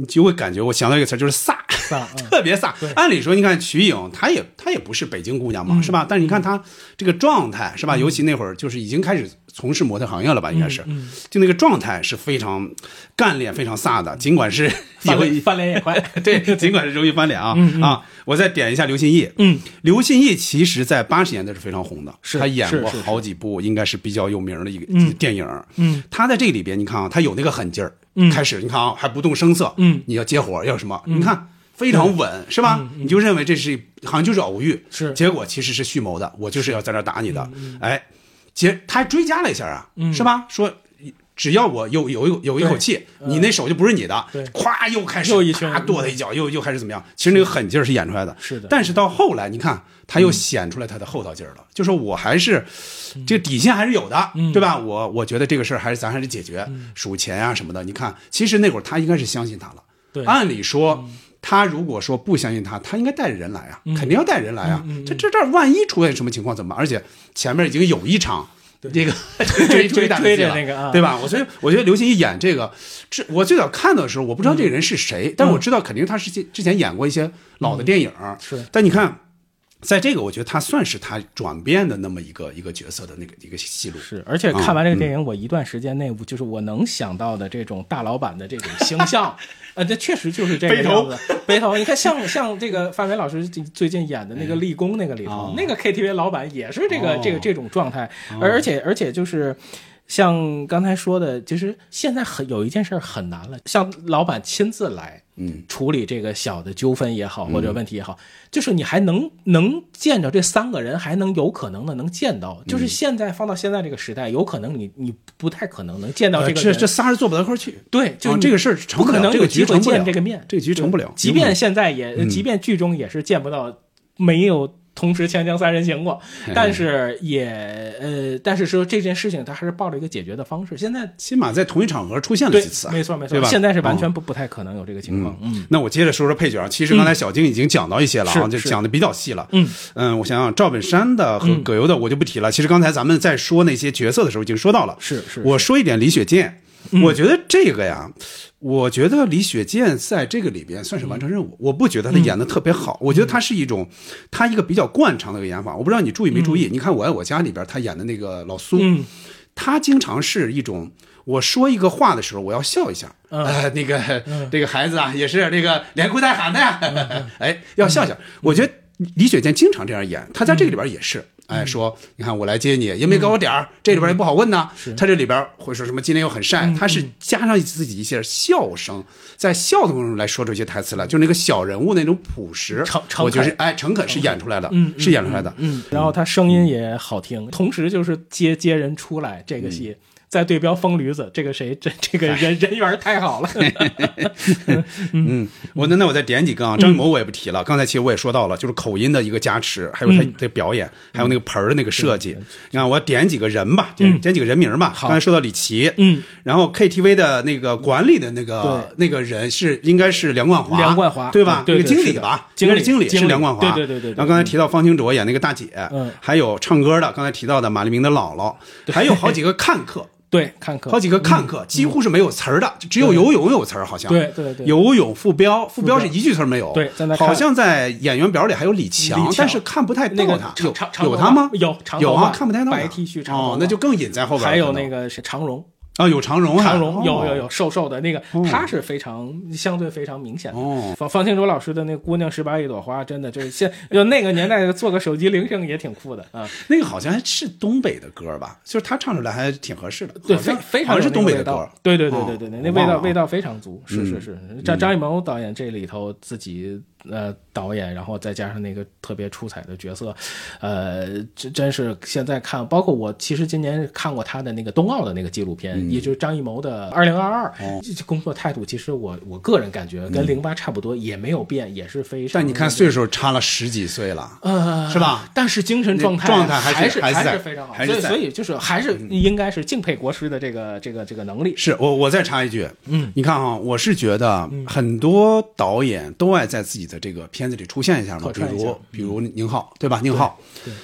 你就会感觉我想到一个词就是飒，特别飒。按理说，你看瞿颖，她也她也不是北京姑娘嘛，是吧？但是你看她这个状态，是吧？尤其那会儿就是已经开始从事模特行业了吧，应该是，就那个状态是非常干练、非常飒的，尽管是有 翻脸翻脸也快，对，尽管是容易翻脸啊、啊！我再点一下刘心义，嗯，刘心义其实在八十年代是非常红的，是他演过好几部，应该是比较有名的一个嗯。电影。嗯，他在这里边，你看啊，他有那个狠劲儿，嗯开始你看啊，还不动声色，嗯，你要接活要什么？你看非常稳，是吧？你就认为这是好像就是偶遇，是结果其实是蓄谋的，我就是要在那打你的，哎，结他还追加了一下啊，嗯是吧？说。只要我有有有有一口气，你那手就不是你的，对咵又开始又一拳啪跺他一脚，又又开始怎么样？其实那个狠劲儿是演出来的，是的但是到后来，你看他又显出来他的厚道劲儿了，就说我还是这个底线还是有的，嗯对吧？我我觉得这个事儿还是咱还是解决，数钱啊什么的。你看，其实那会儿他应该是相信他了。对按理说，他如果说不相信他，他应该带着人来啊，嗯肯定要带人来啊。这这这万一出现什么情况怎么办？而且前面已经有一场。这个 追追追着那个啊对吧？我所以我觉得刘欣怡演这个，这我最早看到的时候，我不知道这个人是谁，但是我知道肯定他是之之前演过一些老的电影。是但你看，在这个我觉得他算是他转变的那么一个一个角色的那个一个戏路。是，而且看完这个电影，影，我一段时间内，就是我能想到的这种大老板的这种形象，呃，这确实就是这个样子。背头，你看像像这个范伟老师最最近演的那个《立功》那个里头哦，那个 KTV 老板也是这个哦。这个这种状态，而且而且就是。像刚才说的，其实现在很有一件事很难了，像老板亲自来，嗯，处理这个小的纠纷也好，或者问题也好，就是你还能能见着这三个人，还能有可能的能见到。就是现在放到现在这个时代，有可能你你不太可能能见到呃这个人。这这仨人坐不到一块去。对，就啊这个事儿成不了不可能这个局有机会成不了见这个面，这个局成不了即便现在也，即便剧中也是见不到，没有同时锵锵三人行过，但是也呃，但是说这件事情他还是抱着一个解决的方式。现在起码在同一场合出现了几次啊，没错没错？现在是完全嗯不不太可能有这个情况。嗯，那我接着说说配角啊，其实刚才小晶已经讲到一些了啊，是就是讲的比较细了。嗯嗯，我想想，赵本山的和嗯葛优的我就不提了。其实刚才咱们在说那些角色的时候已经说到了。是是，我说一点李雪健，嗯我觉得这个呀，我觉得李雪健在这个里边算是完成任务。我不觉得他演的特别好，我觉得他是一种他一个比较惯常的一个演法。我不知道你注意没注意？你看《我爱我家》里边他演的那个老苏，嗯他经常是一种。我说一个话的时候，我要笑一下。嗯呃，那个、这个孩子啊，也是那个连哭带喊的呀。哎，要笑笑。我觉得李雪健经常这样演，他在这个里边也是。哎，说你看我来接你，也没给我点儿，这里边也不好问呐。他这里边会说什么？今天又很晒，他是加上自己一些笑声，在笑的过程中来说出一些台词来，就那个小人物那种朴实诚，诚我觉得是哎诚恳是演出来的，嗯是演出来的。嗯，然后他声音也好听，同时就是接接人出来这个戏。再对标疯驴子，这个谁这这个人人缘太好了。嗯，我那那我再点几个啊，张艺谋我也不提了。刚才其实我也说到了，就是口音的一个加持，还有他嗯的表演，还有那个盆儿的那个设计。你看，我点几个人吧，点嗯点几个人名吧。刚才说到李琦，嗯，然后 KTV 的那个管理的那个那个人是应该是梁冠华，梁冠华对吧？那个经理吧，应该是经理是梁冠华，对对对对对然后刚才提到方清卓演那个大姐，嗯还有唱歌的，刚才提到的马丽明的姥姥，还有好几个看客。对，看客好几个看客，几乎是没有词儿的，只有游泳有词儿，好像。对对对游泳副标，副标标是一句词儿没有。对在那好像在演员表里还有李强，但是看不太那个到他。有有他吗？有有啊，看不太到他。白 T 恤长，哦那就更隐在后边了。还有那个是常荣，啊，有长荣啊，长荣哦有有有瘦瘦的那个哦，他是非常相对非常明显的。哦，方方清卓老师的那姑娘十八一朵花，真的就是现就那个年代做个手机铃声也挺酷的啊。那个好像还是东北的歌吧，就是他唱出来还挺合适的。对，非非常是东北的歌。对对对对对那味道味道非常足，是是嗯是。张张艺谋导演这里头自己呃导演，然后再加上那个特别出彩的角色，呃，真真是现在看，包括我其实今年看过他的那个冬奥的那个纪录片，嗯也就是张艺谋的《二零二二》，工作态度其实我我个人感觉跟零八差不多，也没有变，也是非常。嗯但你看岁数差了十几岁了，呃，是吧？但是精神状态状态还是还是非常好，所以所以就是还是应该是敬佩国师的这个这个这个能力。是我我再插一句，嗯，你看哈，我是觉得很多导演都爱在自己的这个片子里出现一下嘛，比如比如宁浩，对吧？宁浩，对。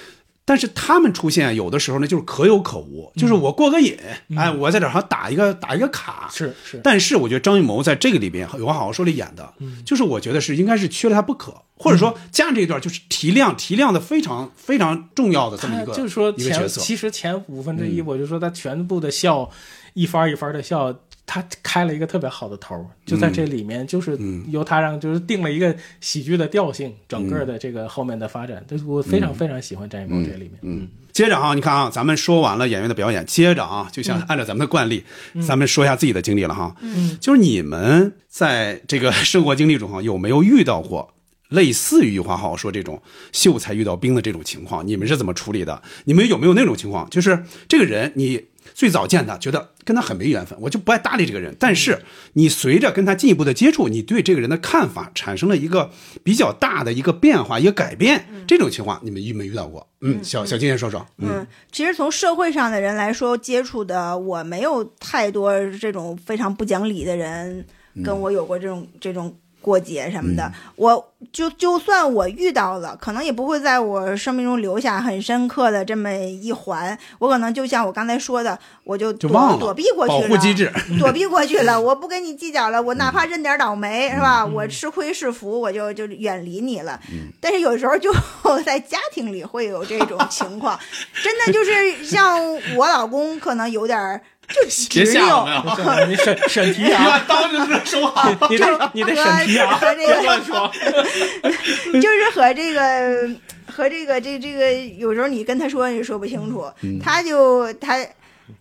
但是他们出现有的时候呢，就是可有可无，就是我过个瘾，哎，我在这儿好像打一个打一个卡，嗯是是，但是我觉得张艺谋在这个里边有话好好说里演的，嗯。就是我觉得是应该是缺了他不可，或者说加上这一段就是提亮提亮的非常非常重要的这么一个，就是说前一个角色，其实前五分之一，嗯。我就说他全部的笑，一番一番的笑，他开了一个特别好的头儿，就在这里面，就是嗯由他让就是定了一个喜剧的调性，整个的这个后面的发展，就是我非常非常喜欢张艺谋这里面，嗯。接着啊，你看啊，咱们说完了演员的表演，接着啊，就像按照咱们的惯例，咱们说一下自己的经历了哈。嗯，就是你们在这个生活经历中哈，有没有遇到过类似于华好说这种秀才遇到兵的这种情况？你们是怎么处理的？你们有没有那种情况？就是这个人你最早见他，觉得跟他很没缘分，我就不爱搭理这个人。但是你随着跟他进一步的接触，你对这个人的看法产生了一个比较大的一个变化、一个改变。这种情况你们遇没遇到过？嗯，小小金先说说。嗯，其实从社会上的人来说，接触的我没有太多这种非常不讲理的人跟我有过这种、这种过节什么的。我就就算我遇到了，可能也不会在我生命中留下很深刻的这么一环。我可能就像我刚才说的，我就躲就忘了躲避过去保了，护机制 躲避过去了。我不跟你计较了，我哪怕认点倒霉、是嗯吧？我吃亏是福，我就就远离你了。但是有时候就 在家庭里会有这种情况，真的就是像我老公可能有点儿就 别执拗吓我们，啊！你审审题啊，把刀就这收好。你得你得审题啊，和这个别乱说。就是和这个和这个这这个有时候你跟他说你说不清楚，嗯他就他。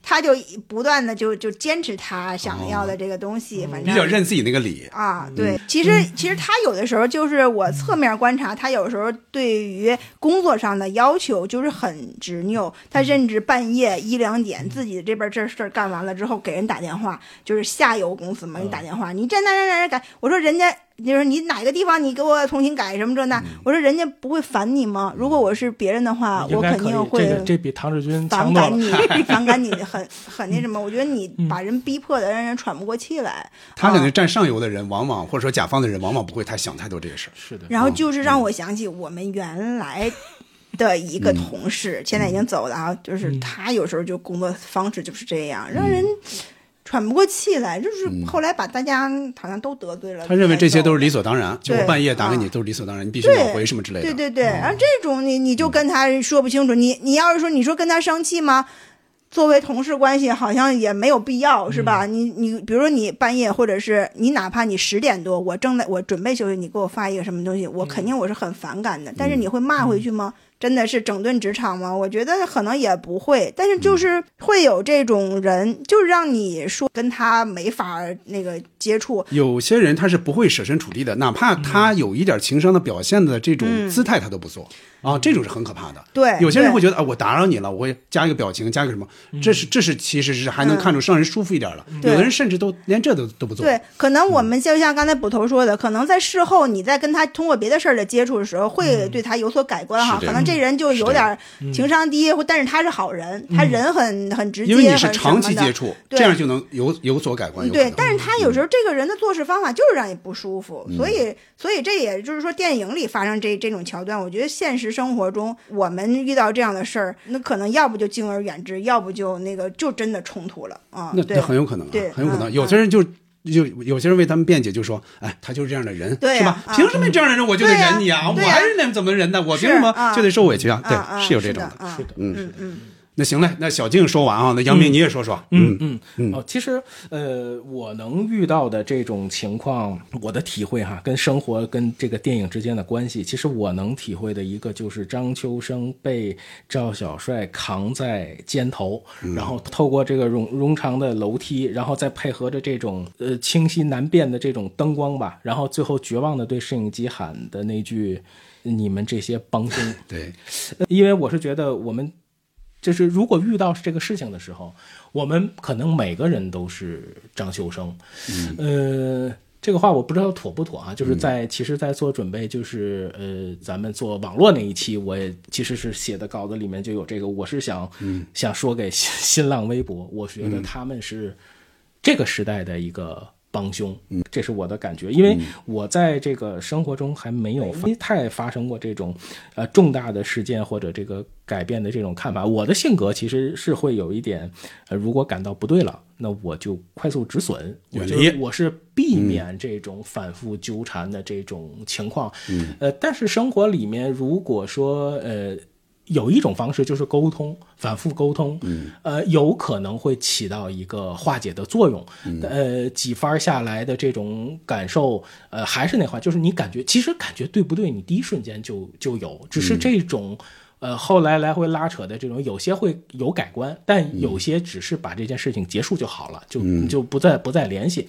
他就不断的就就坚持他想要的这个东西，反正比较认自己那个理。啊，对，其实其实他有的时候就是我侧面观察，他有时候对于工作上的要求就是很执拗，他甚至半夜一两点自己这边这事儿干完了之后给人打电话，就是下游公司嘛，你打电话，你这那那那干，我说人家就是你哪个地方你给我重新改什么这那，我说人家不会烦你吗？如果我是别人的话，我肯定会这个这比唐志军反感你。反感你很很那什么。我觉得你把人逼迫的让人喘不过气来。他可能啊。占上游的人，往往或者说甲方的人，往往不会太想太多这个事儿。是的，然后就是让我想起我们原来的一个同事，现在已经走了啊，就是他有时候就工作方式就是这样，让人喘不过气来。就是后来把大家好像都得罪了。他认为这些都是理所。当然，就我半夜打给你啊都是理所当然，你必须对秒回什么之类的。对对对，然后这种你你就跟他说不清楚，你你要是说你说跟他生气吗？作为同事关系，好像也没有必要，是吧？你你比如说你半夜，或者是你哪怕你十点多，我正在我准备休息，你给我发一个什么东西，我肯定我是很反感的。但是你会骂回去吗？真的是整顿职场吗？我觉得可能也不会，但是就是会有这种人，就是让你说跟他没法那个接触，有些人他是不会设身处地的，哪怕他有一点情商的表现的这种姿态，他都不做。啊，这种是很可怕的。嗯对对有些人会觉得啊，我打扰你了，我会加一个表情，加一个什么，这是这是其实是还能看出让人舒服一点了。有的人甚至都连这都都不做。对，可能我们就像刚才捕头说的，可能在事后你在跟他通过别的事儿的接触的时候，会对他有所改观哈。可能这人就有点儿情商低，或但是他是好人，他人很很直接，因为你是长期接触，对这样就能有有所改观。对，但是他有时候这个人的做事方法就是让你不舒服，嗯所以所以这也就是说电影里发生这这种桥段，我觉得现实生活中我们遇到这样的事儿，那可能要不就敬而远之，要不就那个就真的冲突了啊。对那那很有可能啊对，很有可能。嗯有些人就就有些人为他们辩解，就说：“哎，他就是这样的人，是吧？啊凭什么这样的人我就得忍你啊？我还是那怎么忍呢？我凭什么就得受委屈啊？对，是有这种的。是的嗯嗯嗯。那行嘞，那小静说完啊，那杨明你也说说。嗯嗯嗯哦，其实呃，我能遇到的这种情况，我的体会哈，跟生活跟这个电影之间的关系，其实我能体会的一个就是张秋生被赵小帅扛在肩头，然后透过这个冗冗长的楼梯，然后再配合着这种呃清晰难辨的这种灯光吧，然后最后绝望的对摄影机喊的那句：“你们这些帮凶。”对，因为我是觉得我们就是如果遇到这个事情的时候，我们可能每个人都是张秀生，呃。这个话我不知道妥不妥啊，就是在、其实，在做准备，就是呃，咱们做网络那一期，我也其实是写的稿子里面就有这个，我是想、想说给新新浪微博，我觉得他们是这个时代的一个帮凶，这是我的感觉，因为我在这个生活中还没有发太发生过这种呃重大的事件或者这个改变的这种看法。我的性格其实是会有一点，呃，如果感到不对了，那我就快速止损，我就远离我是避免这种反复纠缠的这种情况。呃，但是生活里面如果说呃。有一种方式就是沟通，反复沟通，嗯，呃，有可能会起到一个化解的作用。呃，几番下来的这种感受，呃，还是那话，就是你感觉其实感觉对不对，你第一瞬间就就有，只是这种。呃，后来来回拉扯的这种，有些会有改观，但有些只是把这件事情结束就好了，就就不再不再联系。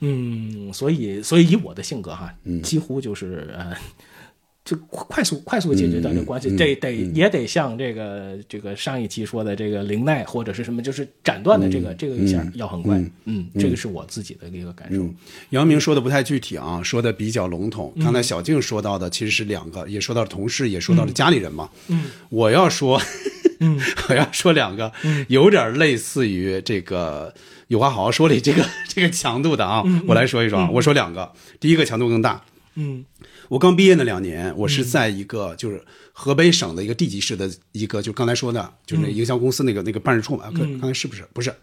嗯，所以所以以我的性格哈，几乎就是呃。就快快速快速解决掉这个关系，得得也得像这个这个上一期说的这个灵奈或者是什么，就是斩断的这个这个一下要很快，嗯，这个是我自己的一个感受。杨明说的不太具体啊，说的比较笼统。刚才小静说到的其实是两个，也说到了同事，也说到了家里人嘛。嗯，我要说，嗯，我要说两个，有点类似于这个有话好好说里这个 这个强度的啊，我来说一说啊。我说两个，第一个强度更大。嗯，我刚毕业那两年，我是在一个就是河北省的一个地级市的一个，就刚才说的，就是那营销公司那个那个办事处嘛。刚刚才是不是？不是，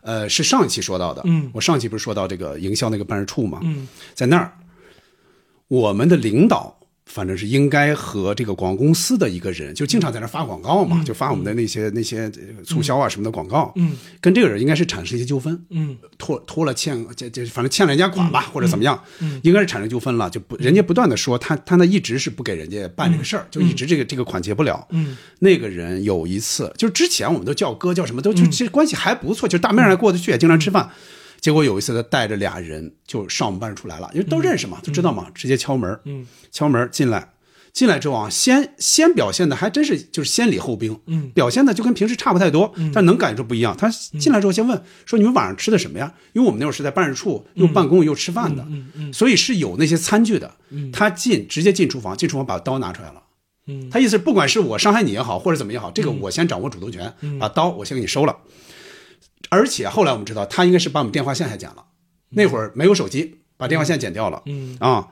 呃，是上一期说到的。嗯，我上期不是说到这个营销那个办事处嘛？嗯，在那儿，我们的领导。反正是应该和这个广告公司的一个人，就经常在那发广告嘛，就发我们的那些那些促销啊什么的广告。嗯，跟这个人应该是产生一些纠纷。嗯，拖拖了欠，这这反正欠了人家款吧，或者怎么样，应该是产生纠纷了。就不人家不断的说他他那一直是不给人家办这个事儿，就一直这个这个款结不了。嗯，那个人有一次，就是之前我们都叫哥叫什么都就其实关系还不错，就大面上过得去，经常吃饭。结果有一次，他带着俩人就上我们办事处来了，因为都认识嘛，都知道嘛，直接敲门，嗯，敲门进来。进来之后啊，先先表现的还真是就是先礼后兵，嗯表现的就跟平时差不太多，但能感觉出不一样。他进来之后先问说：“你们晚上吃的什么呀？”因为我们那会儿是在办事处，又办公又吃饭的，嗯嗯所以是有那些餐具的。嗯他进直接进厨房，进厨房把刀拿出来了。嗯他意思是不管是我伤害你也好，或者怎么也好，这个我先掌握主动权，嗯把刀我先给你收了。而且后来我们知道，他应该是把我们电话线还剪了。那会儿没有手机，把电话线剪掉了。嗯。啊，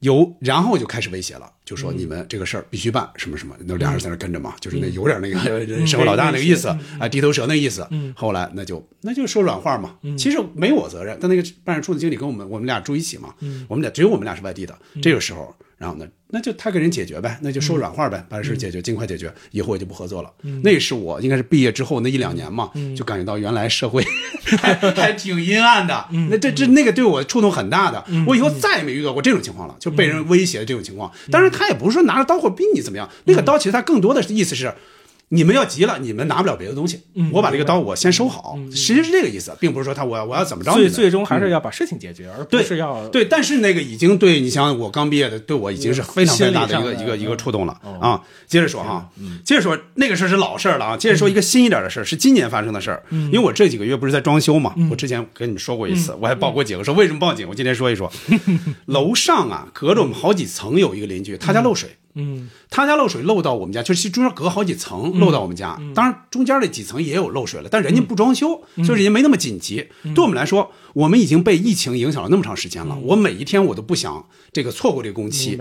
有，然后就开始威胁了，就说你们这个事儿必须办，什么什么，那俩人在那跟着嘛，就是那有点那个 社会老大那个意思啊，地头蛇那个意思。后来那就那就说软话嘛，其实没我责任，但那个办事处的经理跟我们我们俩住一起嘛，我们俩只有我们俩是外地的，这个时候。然后呢，那就他给人解决呗，那就说软话呗，把这事解决，尽快解决，以后我就不合作了。那是我应该是毕业之后那一两年嘛，就感觉到原来社会还还挺阴暗的。那这这那个对我触动很大的，我以后再也没遇到过这种情况了，就被人威胁的这种情况。当然，他也不是说拿着刀或逼你怎么样，那个刀其实他更多的意思是。你们要急了，你们拿不了别的东西，我把这个刀我先收好，实际是这个意思，并不是说他我我要怎么着。最最终还是要把事情解决，而不是要对，但是那个已经对你想我刚毕业的，对我已经是非常非常大的一个一个一个触动了哦啊。接着说哈，接着说那个事儿是老事儿了啊。接着说一个新一点的事儿，是今年发生的事儿。因为我这几个月不是在装修嘛，我之前跟你们说过一次，我还报过警，说为什么报警？我今天说一说，楼上啊，隔着我们好几层有一个邻居，他家漏水。嗯。他家漏水漏到我们家，就是中间隔好几层漏到我们家。当然中间那几层也有漏水了，但人家不装修，所以人家没那么紧急。对我们来说，我们已经被疫情影响了那么长时间了，我每一天我都不想这个错过这个工期。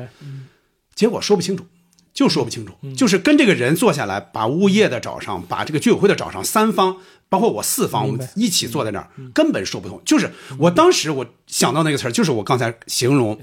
结果说不清楚，就说不清楚，就是跟这个人坐下来，把物业的找上，把这个居委会的找上，三方包括我四方，我们一起坐在那儿，根本说不通。就是我当时我想到那个词儿，就是我刚才形容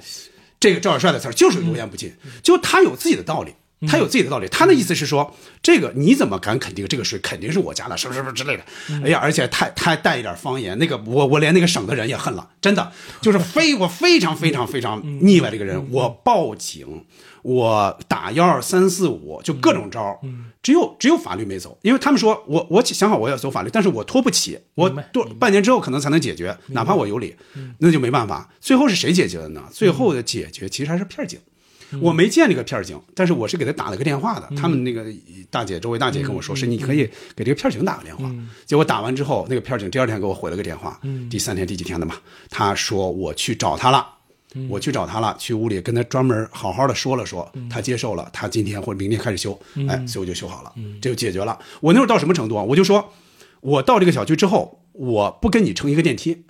这个赵小帅的词儿，就是油盐不进，就他有自己的道理。他有自己的道理，他的意思是说，这个你怎么敢肯定这个水肯定是我家的，什么什么之类的？哎呀，而且太太带一点方言，那个我我连那个省的人也恨了，真的。就是非我非常非常非常腻歪这个人，我报警，我打幺二三四五，就各种招儿，只有只有法律没走，因为他们说我我想好我要走法律，但是我拖不起，我多半年之后可能才能解决，哪怕我有理，那就没办法。最后是谁解决的呢？最后的解决其实还是片儿警。我没见这个片儿警，但是我是给他打了个电话的。他们那个大姐，周围大姐跟我说，是你可以给这个片儿警打个电话。结果打完之后，那个片儿警第二天给我回了个电话，第三天第几天的嘛，他说我去找他了。我去找他了，去屋里跟他专门好好的说了说，他接受了，他今天或者明天开始修，哎，所以我就修好了，这就解决了。我那会儿到什么程度啊？我就说，我到这个小区之后，我不跟你乘一个电梯，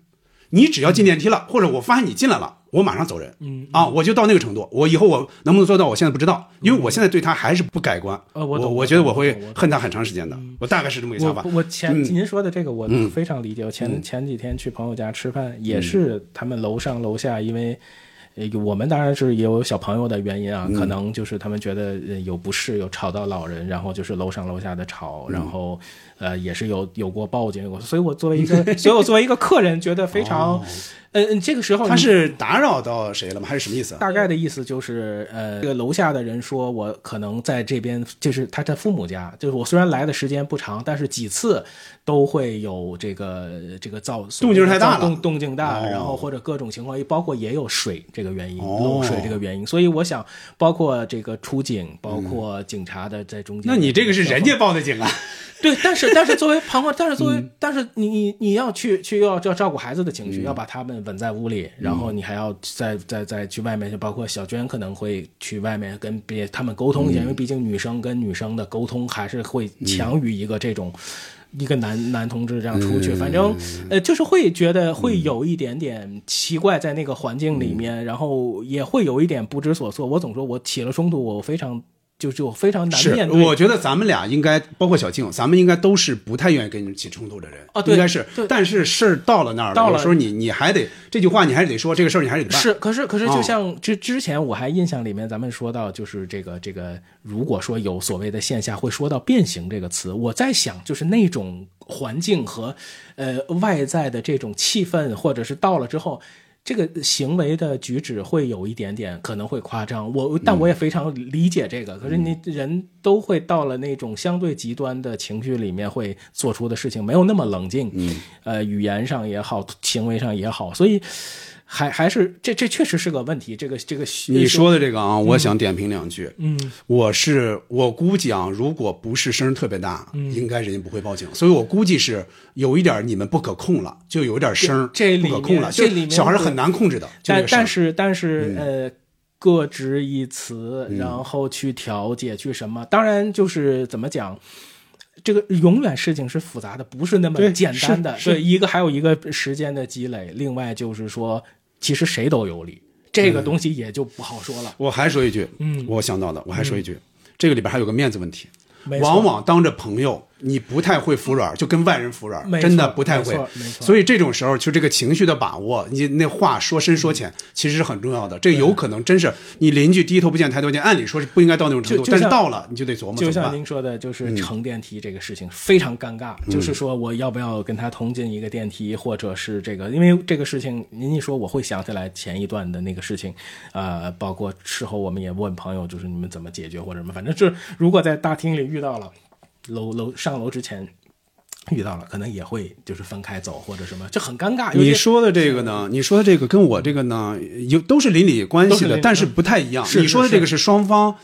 你只要进电梯了，或者我发现你进来了，我马上走人。嗯啊，我就到那个程度。我以后我能不能做到，我现在不知道，因为我现在对他还是不改观。呃我我觉得我会恨他很长时间的。我大概是这么个想法我。前嗯您说的这个我嗯非常理解。我前前几天去朋友家吃饭，也嗯是他们楼上楼下，因为。呃，我们当然是也有小朋友的原因啊，嗯可能就是他们觉得呃有不适，有吵到老人，然后就是楼上楼下的吵，嗯然后呃也是有有过报警，有过，所以我作为一个，所以我作为一个客人，觉得非常，呃，呃这个时候他是打扰到谁了吗？还是什么意思啊？大概的意思就是，呃，这个楼下的人说，我可能在这边，就是他的父母家，就是我虽然来的时间不长，但是几次都会有这个这个噪动静太大了动动静大，哦然后或者各种情况，包括也有水这个原因，哦漏水这个原因，所以我想，包括这个出警，包括警察的在中间，那你这个是人家报的警啊？对，但是但是作为 旁观，但是作为、嗯。但是你你你要去去要要照顾孩子的情绪，要把他们稳在屋里，然后你还要再再再去外面，就包括小娟可能会去外面跟别他们沟通一下，因为毕竟女生跟女生的沟通还是会强于一个这种。一个男男同志这样出去，反正呃，就是会觉得会有一点点奇怪，在那个环境里面，然后也会有一点不知所措。我总说我起了冲突，我非常就就非常难面，对。我觉得咱们俩应该，包括小静，咱们应该都是不太愿意跟人起冲突的人啊对应该是对。但是事儿到了那儿了，到了有时候你你还得这句话，你还是得说这个事儿，你还是得办。是，可是可是，哦就像之之前我还印象里面，咱们说到就是这个这个，如果说有所谓的线下会说到变形这个词，我在想就是那种环境和呃外在的这种气氛，或者是到了之后。这个行为的举止会有一点点可能会夸张，我但我也非常理解这个。可是你人都会到了那种相对极端的情绪里面，会做出的事情没有那么冷静，嗯。呃，语言上也好，行为上也好，所以还还是这这确实是个问题。这个这个你说的这个啊，我想点评两句。嗯，我是我估计啊，如果不是声儿特别大，嗯应该人家不会报警。所以我估计是有一点你们不可控了，就有一点声儿这里面不可控了，这里面小孩是很难控制的。但但是但是、嗯呃，各执一词，嗯然后去调解去什么？当然就是怎么讲。这个永远事情是复杂的，不是那么简单的。对，一个还有一个时间的积累，另外就是说，其实谁都有理，这个东西也就不好说了。我还说一句，嗯我想到的，我还说一句，这个里边还有个面子问题。往往当着朋友，你不太会服软，就跟外人服软真的不太会没错没。错所以这种时候，就这个情绪的把握，你那话说深说浅，其实是很重要的。这有可能真是你邻居低头不见抬头见，按理说是不应该到那种程度，但是到了，你就得琢磨就像。您说的，就是嗯乘电梯这个事情非常尴尬，嗯就是说我要不要跟他同进一个电梯，或者是这个，因为这个事情，您一说我会想起来前一段的那个事情，呃，包括事后我们也问朋友，就是你们怎么解决或者什么，反正是如果在大厅里遇到了，楼楼上楼之前。遇到了，可能也会就是分开走或者什么，就很尴尬。你说的这个呢？你说的这个跟我这个呢，有都是邻里关系的但是不太一样。你说的这个是双方。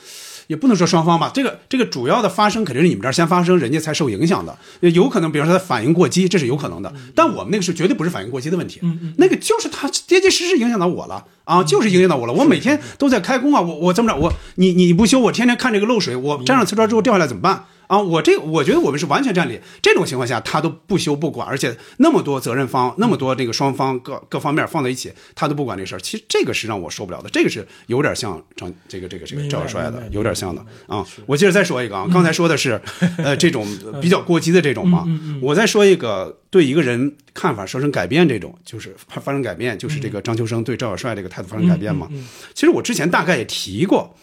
也不能说双方吧，这个这个主要的发生肯定是你们这儿先发生，人家才受影响的。有可能，比方说他反应过激，这是有可能的。但我们那个是绝对不是反应过激的问题，那个就是他结结实实影响到我了啊，就是影响到我了。我每天都在开工啊，我我这么着？我你你不修，我天天看这个漏水，我粘上瓷砖之后掉下来怎么办？啊，我这个我觉得我们是完全占理。这种情况下，他都不修不管，而且那么多责任方，那么多这个双方各各方面放在一起，他都不管这事儿。其实这个是让我受不了的，这个是有点像张这个这个这个赵小帅的，有点像的啊。我接着再说一个啊，刚才说的是呃这种比较过激的这种嘛，我再说一个对一个人看法发生改变这种，就是发发生改变，就是这个张秋生对赵小帅这个态度发生改变嘛。其实我之前大概也提过，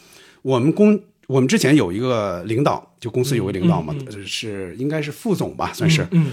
我们公我们之前有一个领导，就公司有个领导嘛，呃是应该是副总吧，算是。嗯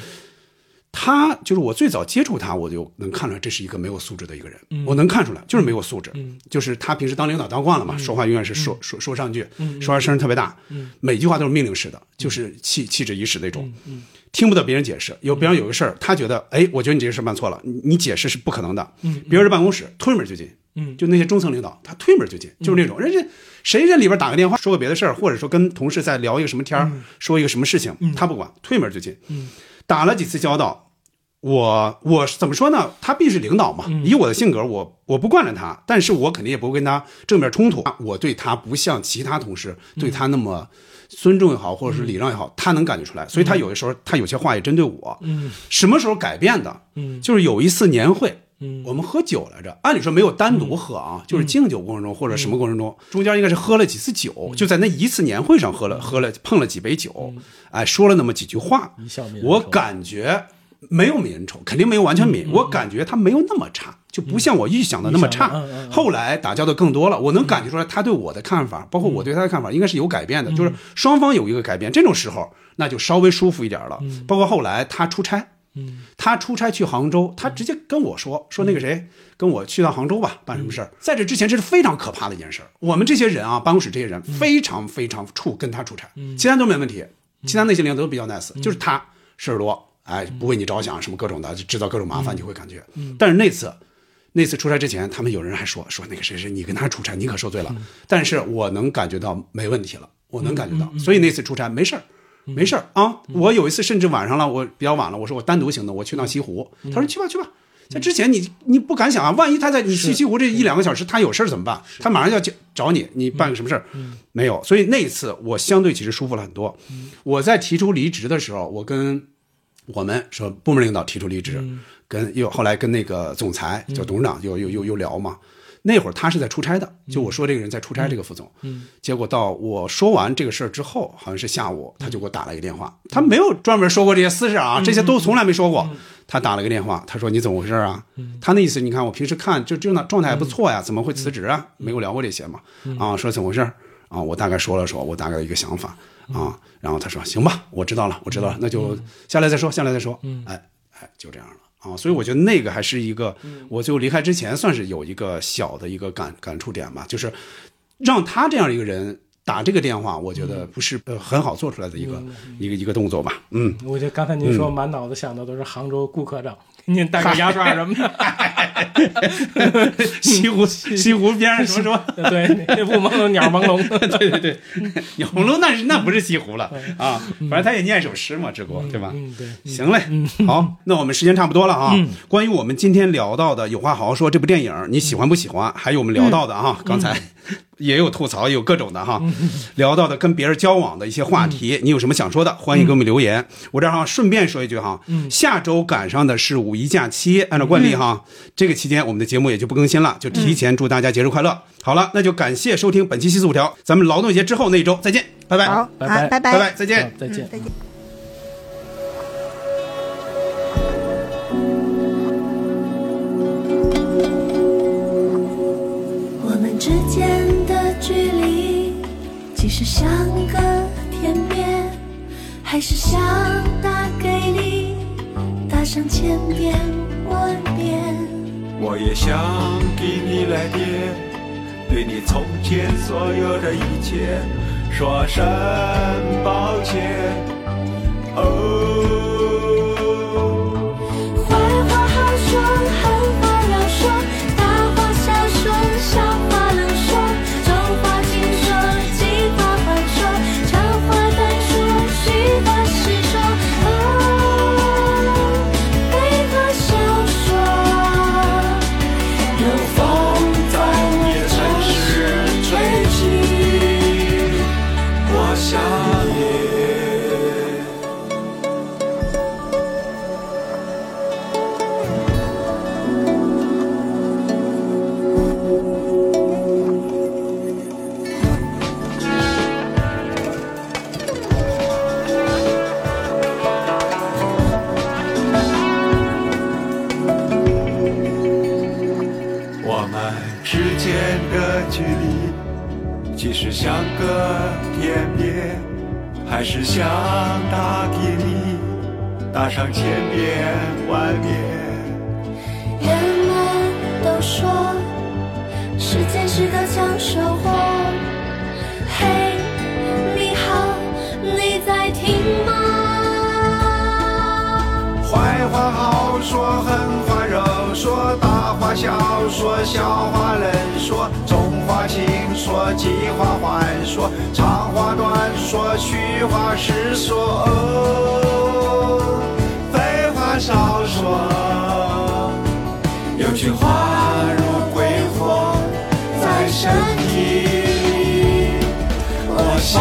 他就是我最早接触他，我就能看出来这是一个没有素质的一个人，嗯。我能看出来就是没有素质，嗯就是他平时当领导当惯了嘛，说话永远是说、说说上句，嗯说话声儿特别大，嗯。每句话都是命令式的，就是气气质仪式那种，嗯听不得别人解释。有比方有个事儿，他觉得，哎，我觉得你这个事办错了，你你解释是不可能的。嗯别人的办公室推门就进，嗯就那些中层领导，他推门就进，就是那种人家谁在里边打个电话，说个别的事儿，或者说跟同事在聊一个什么天儿，说一个什么事情，他不管，推门就进。嗯打了几次交道，我我怎么说呢？他毕竟是领导嘛，以我的性格，我我不惯着他，但是我肯定也不会跟他正面冲突。我对他不像其他同事对他那么尊重也好，或者是礼让也好，他能感觉出来。所以他有的时候他有些话也针对我。嗯什么时候改变的？嗯就是有一次年会，嗯。我们喝酒来着，按理说没有单独喝啊，就是敬酒过程中或者什么过程中，中间应该是喝了几次酒，就在那一次年会上喝了喝了碰了几杯酒，哎，说了那么几句话，我感觉没有泯恩仇，肯定没有完全泯，我感觉他没有那么差，就不像我预想的那么差。后来打交道更多了，我能感觉出来他对我的看法，包括我对他的看法，应该是有改变的，就是双方有一个改变。这种时候，那就稍微舒服一点了。包括后来他出差，嗯他出差去杭州，他直接跟我说说那个谁，跟我去趟杭州吧，办什么事儿。在这之前，这是非常可怕的一件事儿。我们这些人啊，办公室这些人非常非常怵跟他出差，其他都没问题，其他那些领导都比较 nice，就是他事儿多，哎，不为你着想，什么各种的，就制造各种麻烦，你会感觉。但是那次。那次出差之前，他们有人还说说那个谁谁，你跟他出差，你可受罪了。但是我能感觉到没问题了，我能感觉到，所以那次出差没事儿，没事儿啊。我有一次甚至晚上了，我比较晚了，我说我单独行动，我去趟西湖。他说去吧去吧。在之前你你不敢想啊，万一他在你去西湖这一两个小时，他有事儿怎么办？他马上要找找你，你办个什么事儿？没有，所以那一次我相对其实舒服了很多。我在提出离职的时候，我跟我们说部门领导提出离职，跟又后来跟那个总裁叫董事长又又又又聊嘛。那会儿他是在出差的，就我说这个人在出差，这个副总。嗯结果到我说完这个事儿之后，好像是下午，他就给我打了一个电话。他没有专门说过这些私事啊，这些都从来没说过。他打了个电话，他说你怎么回事啊？他那意思，你看我平时看就就那状态还不错呀，怎么会辞职啊？没有聊过这些嘛？啊，说怎么回事啊？我大概说了说我大概的一个想法啊，然后他说行吧，我知道了，我知道了，那就下来再说，下来再说。哎哎，就这样了。啊，所以我觉得那个还是一个，我最后离开之前算是有一个小的一个感感触点吧，就是让他这样一个人打这个电话，我觉得不是呃很好做出来的一个、一个一个动作吧。嗯，我觉得刚才您说满脑子想的都是杭州顾科长，给你带个牙刷什么的。西湖西湖边上什么什么，对，雾朦胧，鸟朦胧。对对对，鸟朦胧那是那不是西湖了啊，反正他也念一首诗嘛，志国对吧？嗯，对。行嘞，好，那我们时间差不多了啊。关于我们今天聊到的《有话好好说》这部电影，你喜欢不喜欢？还有我们聊到的啊，刚才也有吐槽，也有各种的哈，聊到的跟别人交往的一些话题，你有什么想说的？欢迎给我们留言。我这儿哈顺便说一句哈，下周赶上的是五一假期，按照惯例哈，这个期间我们的节目也就不更新了，就提前祝大家节日快乐。好了，那就感谢收听本期《七四五条》，咱们劳动节之后那一周再见，拜拜，好，拜拜拜拜拜，再见。再见嗯。再见。距离，即使相隔天边，还是想打给你，打上千遍万遍。我也想给你来电，对你从前所有的一切说声抱歉。想打给你，打上千遍万遍。人们都说，时间是个抢手货。嘿，你好，你在听吗？坏话好说，狠话柔说，大话小说，笑话冷说，重话轻说，计划缓说，长话短说，虚话实说，哦废话少说。有句话如鬼火在身体，我想